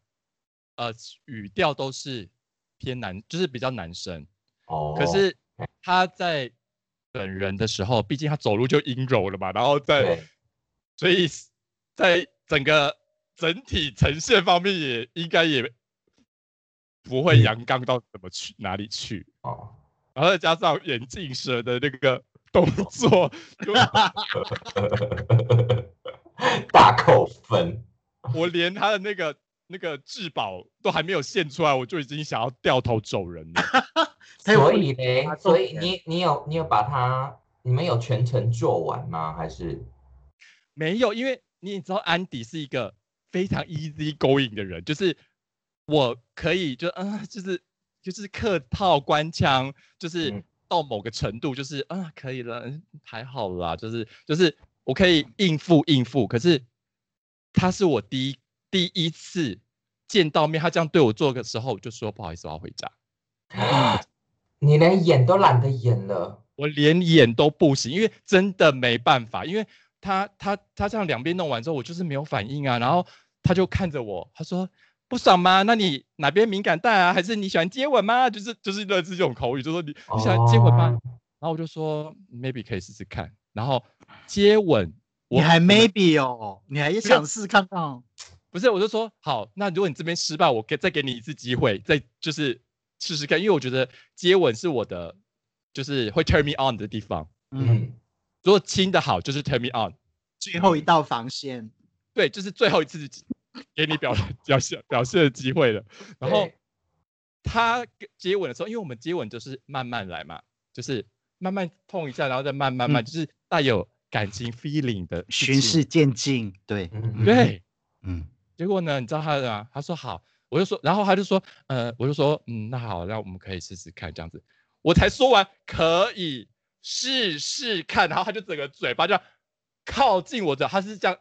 Speaker 1: 呃语调都是偏男，就是比较男生。
Speaker 2: 哦，
Speaker 1: 可是他在本人的时候，毕竟他走路就阴柔了嘛，然后在
Speaker 2: 对，
Speaker 1: 所以在整个整体呈现方面也应该也不会
Speaker 2: 嗯
Speaker 1: 阳刚到怎么去哪里去，
Speaker 2: 哦，
Speaker 1: 然后再加上眼镜蛇的那个动作，[laughs] 就 [laughs]
Speaker 2: 大扣分。
Speaker 1: 我连他的那个那个至宝都还没有现出来，我就已经想要掉头走人了。[laughs]
Speaker 2: 所以
Speaker 3: 呢，
Speaker 2: 所以你你有你有把它，你们有全程做完吗？还是
Speaker 1: 没有，因为你也知道安迪是一个非常 easy going 的人，就是我可以就啊、就是就是客套官腔，就是
Speaker 2: 嗯
Speaker 1: 到某个程度，就是啊可以了，嗯还好啦，就是就是我可以应付应付。可是他是我第一第一次见到面，他这样对我做的时候，我就说不好意思，我要回家。
Speaker 2: 你连演都懒得演了？
Speaker 1: 我连演都不行，因为真的没办法，因为他他他这样两边弄完之后，我就是没有反应啊，然后他就看着我，他说不爽吗？那你哪边敏感带啊？还是你喜欢接吻吗？就是就是类似这种口语，就说你你喜欢接吻吗？
Speaker 2: 哦
Speaker 1: 然后我就说 maybe 可以试试看，然后接吻我
Speaker 3: 你还 maybe 哦，你还想试看看哦？
Speaker 1: 不是，我就说好，那如果你这边失败，我给再给你一次机会，再就是试试看，因为我觉得接吻是我的，就是会 turn me on 的地方。
Speaker 3: 嗯，
Speaker 2: 嗯，
Speaker 1: 如果亲的好，就是 turn me on。
Speaker 3: 最后一道防线，
Speaker 1: 对，就是最后一次给你表表现表现的机会了。然后他接吻的时候，因为我们接吻就是慢慢来嘛，就是慢慢碰一下，然后再慢慢慢，
Speaker 3: 嗯
Speaker 1: 就是带有感情 feeling 的
Speaker 3: 循序渐进，对，
Speaker 2: 嗯，
Speaker 1: 对。
Speaker 3: 嗯，
Speaker 1: 结果呢，你知道他的吗？他说好，我就说，然后他就说，呃，我就说，嗯，那好，那我们可以试试看这样子。我才说完可以试试看，然后他就整个嘴巴这样靠近我的，他是这样，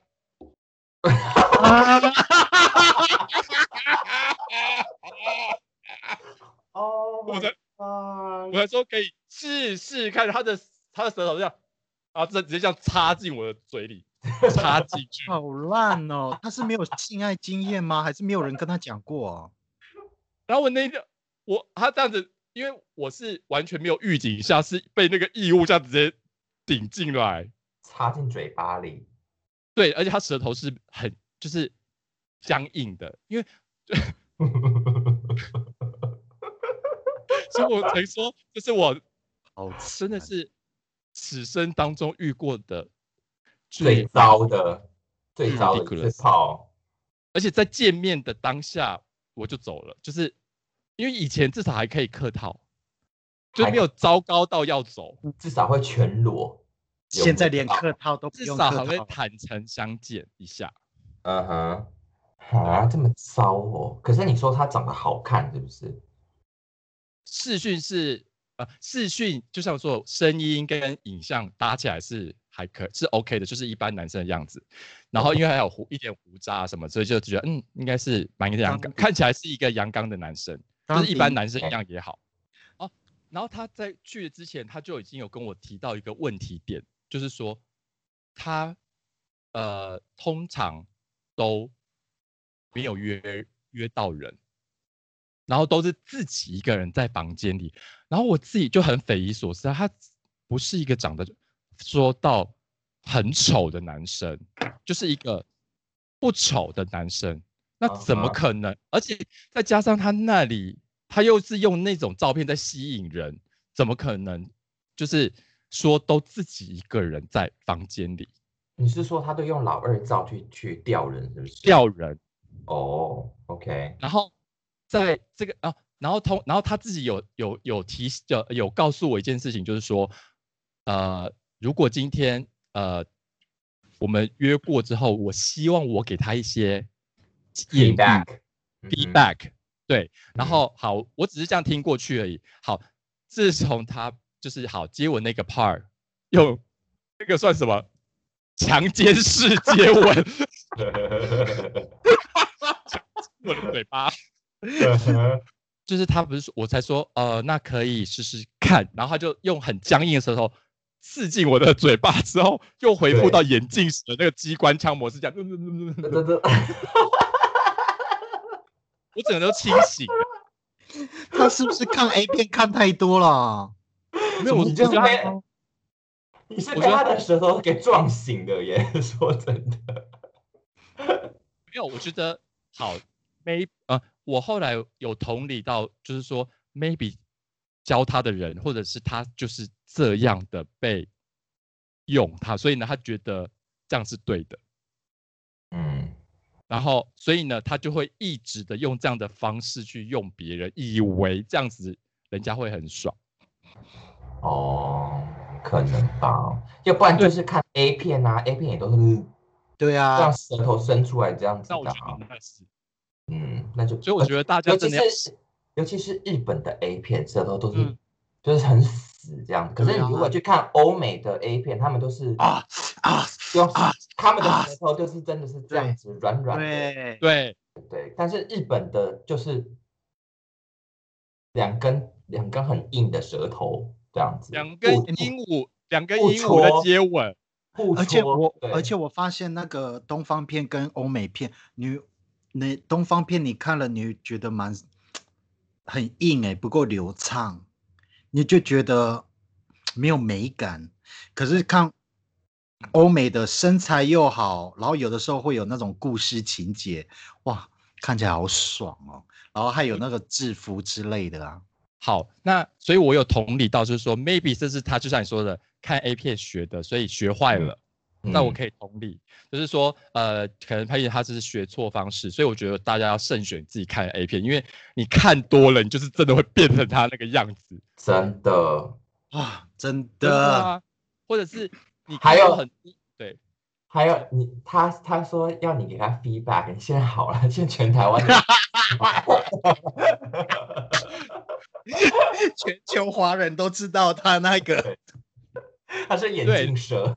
Speaker 1: [laughs]
Speaker 2: 哦，
Speaker 1: 我的
Speaker 2: 啊
Speaker 1: 我还说可以试试看，他的他的舌头这样，然后这直接这样插进我的嘴里，[laughs] 插进去。
Speaker 3: 好烂哦！他是没有性爱经验吗？还是没有人跟他讲过啊？
Speaker 1: 然后我那个我他这样子，因为我是完全没有预警下，是被那个异物这样直接顶进来。
Speaker 2: 插进嘴巴里，
Speaker 1: 对，而且他舌头是很就是僵硬的，因为 [laughs] 所以我才说，就是我
Speaker 3: 好
Speaker 1: 真的是此生当中遇过的
Speaker 2: 最糟的，最糟的一
Speaker 1: ridiculous
Speaker 2: 次泡，
Speaker 1: 而且在见面的当下我就走了，就是因为以前至少还可以客套，就
Speaker 2: 还
Speaker 1: 没有糟糕到要走，
Speaker 2: 至少会全裸。有
Speaker 3: 现在连客套都不
Speaker 1: 至少还
Speaker 3: 用客套，
Speaker 1: 会坦诚相见一下。
Speaker 2: 嗯哼，啊，这么糟哦！可是你说他长得好看，是不是？
Speaker 1: 视讯是呃，视讯就像说声音跟影像搭起来是还可是 OK 的，就是一般男生的样子。然后因为还有胡一点胡渣啊什么，所以就觉得嗯，应该是蛮阳刚，看起来是一个阳刚的男生，就是一般男生一样也好。哦，然后他在去之前，他就已经有跟我提到一个问题点，就是说他呃通常都没有约约到人。然后都是自己一个人在房间里，然后我自己就很匪夷所思啊，他不是一个长得说到很丑的男生，就是一个不丑的男生，那怎么可能？而且再加上他那里，他又是用那种照片在吸引人，怎么可能？就是说都自己一个人在房间里。
Speaker 2: 你是说他都用老二照去去钓人，是不是？
Speaker 1: 钓人，
Speaker 2: 哦，OK，
Speaker 1: 然后在这个啊，然后通，然后他自己有有有提有有告诉我一件事情，就是说，呃，如果今天呃我们约过之后，我希望我给他一些建议。
Speaker 2: Feedback 嗯哼。
Speaker 1: Feedback，对，然
Speaker 2: 嗯。
Speaker 1: 后好，我只是这样听过去而已。好，自从他就是好接吻那个 part，用那个算什么强奸式接吻，[laughs] 我的嘴巴。就是他不是说，我才说，呃，那可以试试看。然后他就用很僵硬的舌头刺进我的嘴巴，之后又回复到眼镜时的那个机关枪模式，这样，我整个都清醒了。[laughs]
Speaker 3: 他是不是看 A 片看太多了？
Speaker 1: 没有，我
Speaker 2: 你就是
Speaker 1: 觉得
Speaker 2: 被你是被他的舌头给撞醒的耶！[laughs] 说真的，
Speaker 1: 没有，我觉得好，may 呃，我后来有同理到，就是说 maybe 教他的人，或者是他就是这样的被用他，所以呢，他觉得这样是对的。
Speaker 2: 嗯，
Speaker 1: 然后，所以呢，他就会一直的用这样的方式去用别人，以为这样子人家会很爽。
Speaker 2: 哦，可能吧，要不然就是看 A 片啊，A 片也都是
Speaker 3: 对啊。
Speaker 2: 让，舌头伸出来这样子
Speaker 1: 那我
Speaker 2: 的啊，
Speaker 1: 觉得
Speaker 2: 嗯，那就
Speaker 1: 所以我觉得大家
Speaker 2: 尤其
Speaker 1: 真的要
Speaker 2: 是尤其是日本的 A 片，舌头都是、
Speaker 1: 嗯
Speaker 2: 就是很死这样。可是你如果去看欧美的 A 片，他们都是
Speaker 3: 啊啊，
Speaker 2: 用
Speaker 3: 啊
Speaker 2: 他们的
Speaker 3: 啊
Speaker 2: 舌头就是真的是这样子软软的，
Speaker 3: 对，
Speaker 1: 对，
Speaker 2: 对。但是日本的就是两根两根很硬的舌头这样子，
Speaker 1: 两根
Speaker 2: 不
Speaker 1: 鹦鹉，两根
Speaker 2: 不
Speaker 1: 鹦鹉的接吻，
Speaker 3: 而且我而且我发现那个东方片跟欧美片，你你东方片你看了，你会觉得蛮很硬哎、不够流畅，你就觉得没有美感。可是看欧美的身材又好，然后有的时候会有那种故事情节，哇，看起来好爽哦。然后还有那个制服之类的啊。
Speaker 1: 好，那所以我有同理到，就是说，maybe 这是他就像你说的，看 A 片学的，所以学坏了。那我可以同理，就是说，呃，可能他他只是学错方式，所以我觉得大家要慎选自己看 A 片，因为你看多了，你就是真的会变成他那个样子。
Speaker 2: 真的
Speaker 3: 啊，真
Speaker 1: 的
Speaker 3: 啊，
Speaker 1: 或者是你
Speaker 2: 还有
Speaker 1: 很对，
Speaker 2: 还有你他他说要你给他 feedback，你现在好了，现在全台湾，[laughs] [laughs] [laughs]
Speaker 3: 全球华人都知道他那个，
Speaker 2: 他是眼镜蛇。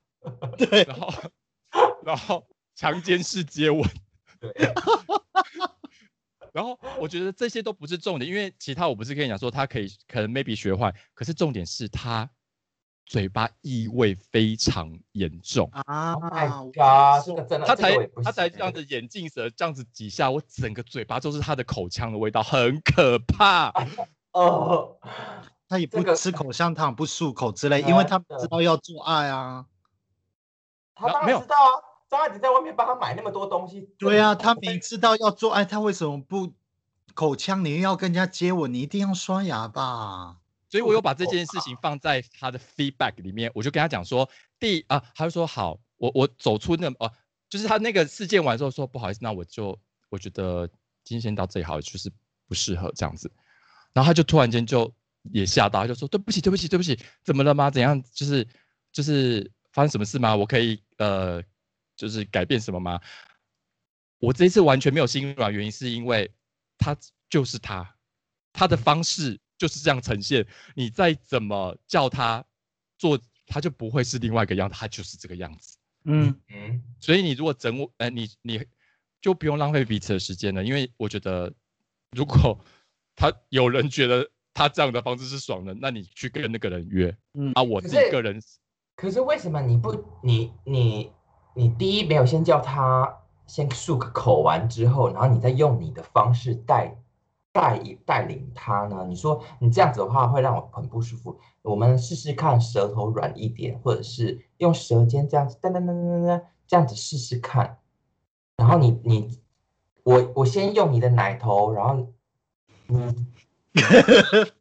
Speaker 3: 对，
Speaker 1: 然后，然后强奸式接吻，
Speaker 2: 对，
Speaker 1: 然后我觉得这些都不是重点，因为其他我不是跟你讲说他可以可能 maybe 学坏，可是重点是他嘴巴异味非常严重
Speaker 3: 啊！
Speaker 2: 啊，这个真的，
Speaker 1: 他才他才这样子眼镜蛇这样子几下，我整个嘴巴都是他的口腔的味道，很可怕 [laughs]
Speaker 2: 哦。
Speaker 3: 他也不吃口香糖，不漱口之类，因为他知道要做爱啊。
Speaker 2: 他当然知道啊，张爱玲在外面帮他买那么多东西。
Speaker 3: 对啊，他明知道要做爱，他为什么不口腔？你要跟人家接吻，你一定要刷牙吧？
Speaker 1: 所以我有把这件事情放在他的 feedback 里面，我就跟他讲说，第啊，他就说好，我我走出那哦，就是他那个事件完之后说不好意思，那我就我觉得今天先到这里好，就是不适合这样子。然后他就突然间就也吓到，他就说对不起对不起对不起，怎么了吗？怎样？就是就是发生什么事吗？我可以。呃，就是改变什么吗？我这一次完全没有心软，原因是因为他就是他，他的方式就是这样呈现。你再怎么叫他做，他就不会是另外一个样，他就是这个样子。
Speaker 3: 嗯嗯。
Speaker 1: 所以你如果整我，呃，你你就不用浪费彼此的时间了，因为我觉得，如果他有人觉得他这样的方式是爽的，那你去跟那个人约。嗯啊，我自己个人。
Speaker 2: 可是为什么你不你你你第一没有先叫他先漱个口完之后，然后你再用你的方式带带带领他呢？你说你这样子的话会让我很不舒服。我们试试看舌头软一点，或者是用舌尖这样子噔噔噔噔噔这样子试试看。然后你你我我先用你的奶头，然后你。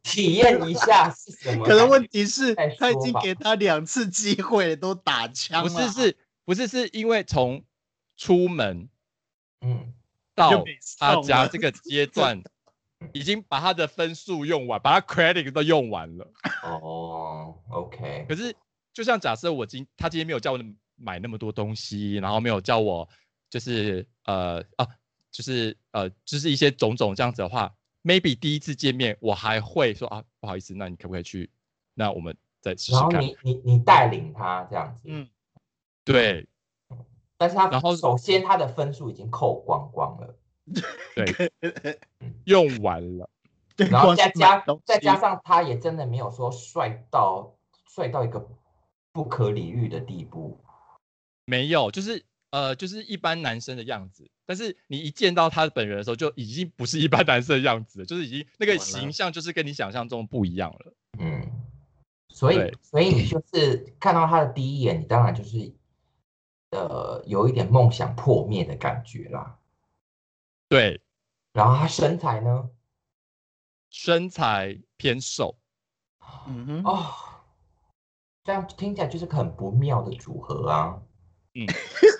Speaker 2: 体验一下是什么？
Speaker 3: 可能问题是他已经给他两次机会都打枪
Speaker 1: 了。不是是，不是是因为从出门，
Speaker 2: 嗯，
Speaker 1: 到他家这个阶段，[laughs] 已经把他的分数用完，把他 credit 都用完了。
Speaker 2: 哦，OK。
Speaker 1: 可是就像假设我今他今天没有叫我买那么多东西，然后没有叫我就是呃啊，就是呃就是一些种种这样子的话。Maybe 第一次见面，我还会说啊，不好意思，那你可不可以去？那我们再试试看。
Speaker 2: 然后你你你带领他这样子，
Speaker 1: 嗯，对。
Speaker 2: 但是他然后首先他的分数已经扣光光了，
Speaker 1: 对，[laughs] 用完了。
Speaker 2: 然后再加再加上他也真的没有说帅到帅到一个不可理喻的地步，
Speaker 1: 没有，就是呃，就是一般男生的样子。但是你一见到他本人的时候，就已经不是一般男生的样子，就是已经那个形象就是跟你想象中不一样了。
Speaker 2: 嗯，所以所以你就是看到他的第一眼，你当然就是呃有一点梦想破灭的感觉啦。
Speaker 1: 对，
Speaker 2: 然后他身材呢？
Speaker 1: 身材偏瘦。
Speaker 3: 嗯哼。
Speaker 2: 哦，这样听起来就是很不妙的组合啊。
Speaker 1: 嗯，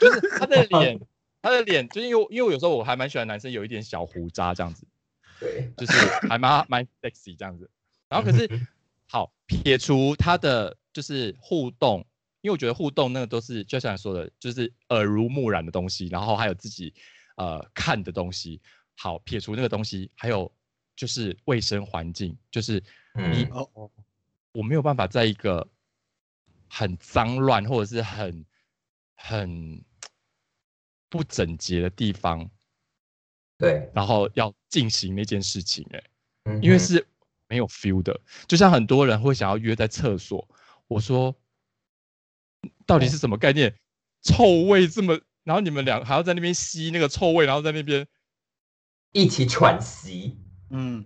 Speaker 1: 就是他的脸。他的脸，就因为因为有时候我还蛮喜欢男生有一点小胡渣这样子，
Speaker 2: 对，
Speaker 1: 就是还蛮蛮 sexy 这样子。然后可是 [laughs] 好撇除他的就是互动，因为我觉得互动那个都是就像你说的，就是耳濡目染的东西，然后还有自己呃看的东西。好撇除那个东西，还有就是卫生环境，就是你哦哦，我没有办法在一个很脏乱或者是很很。不整洁的地方，
Speaker 2: 对，
Speaker 1: 然后要进行那件事情，哎，因为是没有 feel 的，就像很多人会想要约在厕所，我说，到底是什么概念？臭味这么，然后你们俩还要在那边吸那个臭味，然后在那边
Speaker 2: 一起喘息，
Speaker 3: 嗯，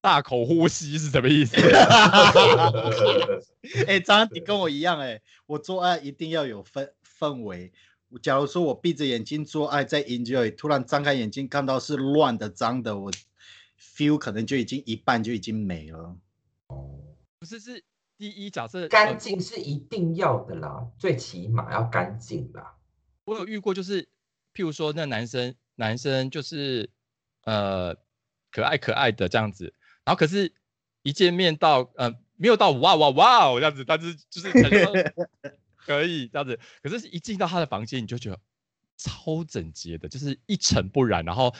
Speaker 1: 大口呼吸是什么意思？[laughs] [laughs]
Speaker 3: 哎，张，你跟我一样，哎，我做爱一定要有分。氛围。假如说我闭着眼睛做爱在 enjoy，突然张开眼睛看到是乱的、脏的，我 feel 可能就已经一半就已经没了。
Speaker 2: 哦，
Speaker 1: 不是是第一假设
Speaker 2: 干净是一定要的啦，最起码要干净啦。
Speaker 1: 我有遇过，就是譬如说那男生男生就是呃可爱可爱的这样子，然后可是一见面到呃没有到哇哇哇这样子，但是就是可以这样子，可是一进到他的房间，你就觉得超整洁的，就是一尘不染，然后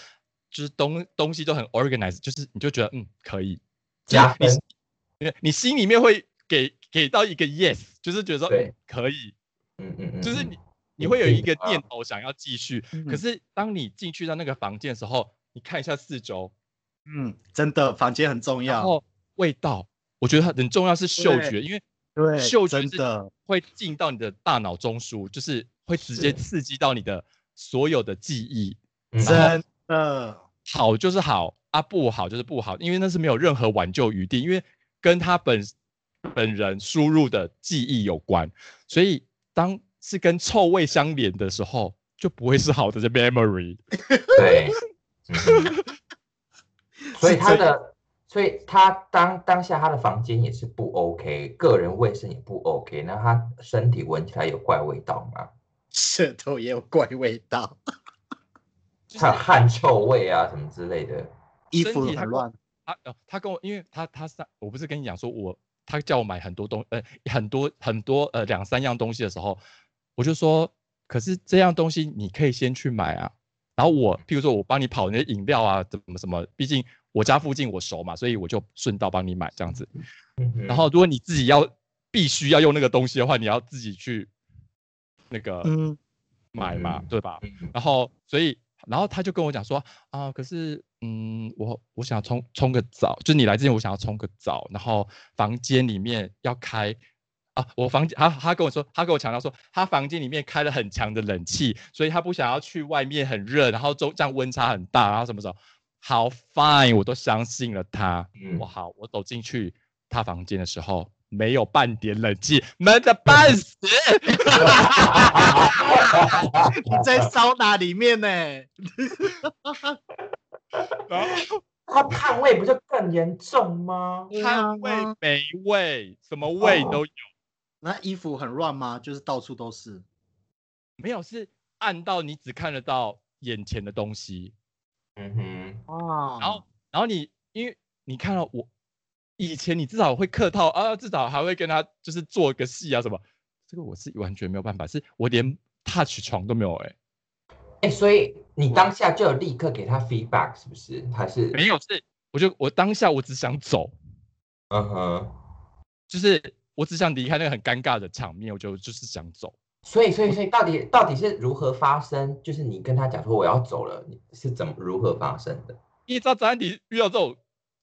Speaker 1: 就是东东西都很 organized，就是你就觉得嗯可以。
Speaker 2: 加分，
Speaker 1: 你你心里面会给给到一个 yes，就是觉得说
Speaker 2: 对
Speaker 1: 可以，
Speaker 2: 嗯嗯嗯，
Speaker 1: 就是
Speaker 2: 嗯
Speaker 1: 你你会有一个
Speaker 2: 啊
Speaker 1: 念头想要继续，可是当你进去到那个房间的时候，你看一下四周，
Speaker 3: 嗯，真的，房间很重要。
Speaker 1: 然后味道，我觉得很重要是嗅觉，因为
Speaker 3: 对，
Speaker 1: 嗅觉
Speaker 3: 的，
Speaker 1: 会进到你的大脑中枢，就是会直接刺激到你的所有的记忆。
Speaker 3: 真的，
Speaker 1: 好就是好啊，不好就是不好，因为那是没有任何挽救余地，因为跟他本本人输入的记忆有关，所以当是跟臭味相连的时候，就不会是好的 memory。
Speaker 2: 对，嗯 [laughs] 所以他的，所以他当当下他的房间也是不 OK，个人卫生也不 OK，那他身体闻起来有怪味道吗？
Speaker 3: 舌头也有怪味道，[laughs]
Speaker 1: 就是
Speaker 2: 他有汗臭味啊什么之类的。[laughs]
Speaker 3: 衣服很乱。
Speaker 1: 他呃，他跟我，因为他他上，我不是跟你讲说我，他叫我买很多东，呃，很多很多呃两三样东西的时候，我就说，可是这样东西你可以先去买啊。然后我，譬如说我帮你跑那些饮料啊，怎么什么，毕竟我家附近我熟嘛，所以我就顺道帮你买这样子。然后如果你自己要必须要用那个东西的话，你要自己去那个
Speaker 3: 嗯，
Speaker 1: 买嘛，
Speaker 2: 嗯
Speaker 1: 对吧？
Speaker 2: 嗯
Speaker 1: 然后所以，然后他就跟我讲说啊，可是嗯，我我想要冲冲个澡，就你来之前我想要冲个澡，然后房间里面要开啊，我房间他他跟我说，他跟我强调说，他房间里面开了很强的冷气，所以他不想要去外面很热，然后中这样温差很大，然后什么时候好 fine，我都相信了他。
Speaker 2: 嗯
Speaker 1: 我好，我走进去他房间的时候。没有半点冷气，闷得半死。[laughs]
Speaker 3: 你在桑拿里面呢，[laughs]
Speaker 1: 然后
Speaker 2: 他汗味不就更严重吗？
Speaker 1: 汗味、霉味，什么味
Speaker 2: 哦
Speaker 1: 都有。
Speaker 3: 那衣服很乱吗？就是到处都是。
Speaker 1: 没有，是暗到你只看得到眼前的东西，
Speaker 2: 嗯哼，
Speaker 3: 哦。
Speaker 1: 然后，然后你因为你看到我以前，你至少会客套啊，至少还会跟他就是做个戏啊什么，这个我是完全没有办法，是我连 touch 床都没有哎、
Speaker 2: 哎，所以你当下就有立刻给他 feedback 是不是？还是
Speaker 1: 没有是，我就我当下我只想走，
Speaker 2: 嗯哼，
Speaker 1: 就是我只想离开那个很尴尬的场面，我就就是想走。
Speaker 2: 所以所以所以到底到底是如何发生？就是你跟他讲说我要走了，你是怎么如何发生的？
Speaker 1: 因为知道张安迪遇到这种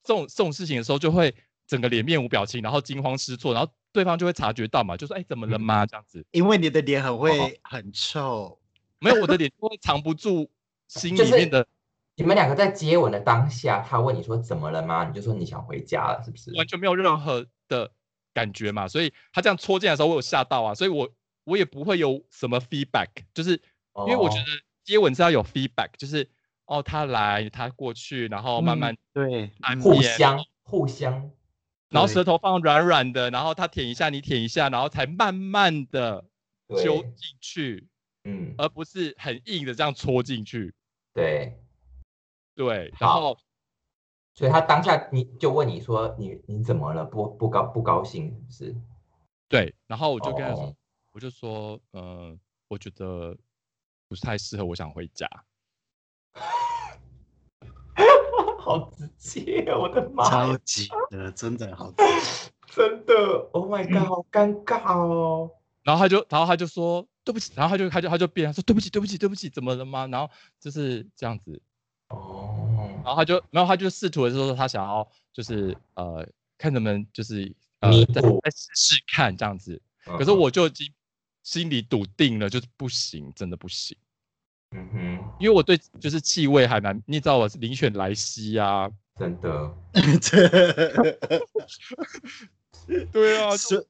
Speaker 1: 这种这种事情的时候，就会整个脸面无表情，然后惊慌失措，然后对方就会察觉到嘛，就说：“哎，怎么了
Speaker 2: 嗯
Speaker 1: 吗？”这样子，
Speaker 3: 因为你的脸很
Speaker 1: 哦
Speaker 3: 会很臭，
Speaker 1: 没有我的脸就会藏不住心里面的，
Speaker 2: 你们两个在接吻的当下，他问你说怎么了吗？你就说你想回家了，是不是？
Speaker 1: 完全没有任何的感觉嘛，所以他这样戳进来的时候，我有吓到啊，所以我我也不会有什么 feedback，就是因为我觉
Speaker 2: 哦
Speaker 1: 得接吻是要有 feedback，就是哦他来他过去，然后慢慢
Speaker 3: 对，嗯
Speaker 2: 互相互相，
Speaker 1: 然后舌头放软软的，然后他舔一下，你舔一下，然后才慢慢的揪，进去，
Speaker 2: 嗯，
Speaker 1: 而不是很硬的这样戳进去。
Speaker 2: 对。
Speaker 1: 对，然后
Speaker 2: 所以他当下你就问你说你你怎么了？不不高不高兴是不是？
Speaker 1: 对，然后我就跟他我就说，呃，我觉得不太适合，我想回家。[laughs]
Speaker 2: 好直接哦，我的妈
Speaker 3: 超！级的，真的好。[laughs]
Speaker 2: 真的，Oh my god，好尴尬哦。[laughs]
Speaker 1: 然后他就，然后他就说对不起，然后他就他就他就变，他说对不起，对不起，对不起，怎么了吗？然后就是这样子，
Speaker 2: 哦，
Speaker 1: 然后他就，然后他就试图的说他想要就是呃看能不能就是呃再试试看这样子，可是
Speaker 2: 嗯
Speaker 1: 我就已经心里笃定了，就是不行，真的不行，
Speaker 2: 嗯哼，
Speaker 1: 因为我对就是气味还蛮，你知道我是灵犬莱西啊，
Speaker 2: 真的，
Speaker 3: 这 [laughs]
Speaker 1: 对啊，是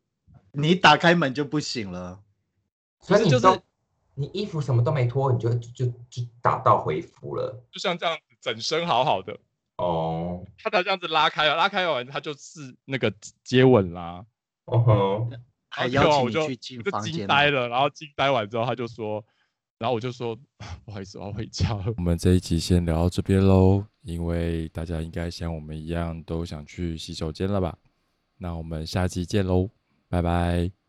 Speaker 3: 你打开门就不行了。
Speaker 2: 所以你都
Speaker 1: 不是就是
Speaker 2: 你衣服什么都没脱，你就就就打道回府了。
Speaker 1: 就像这样子，整身好好的，
Speaker 2: 哦，
Speaker 1: 他他这样子拉开了，拉开完他就是那个接吻啦。
Speaker 2: 哦吼，
Speaker 3: 还
Speaker 1: 然后
Speaker 3: 邀请
Speaker 1: 我就
Speaker 3: 你去进
Speaker 1: 我就
Speaker 3: 房间哦，
Speaker 1: 惊呆了，然后惊呆完之后，他就说，然后我就说 [laughs] 不好意思，我要回家了。我们这一集先聊到这边喽，因为大家应该像我们一样都想去洗手间了吧？那我们下期见喽，拜拜。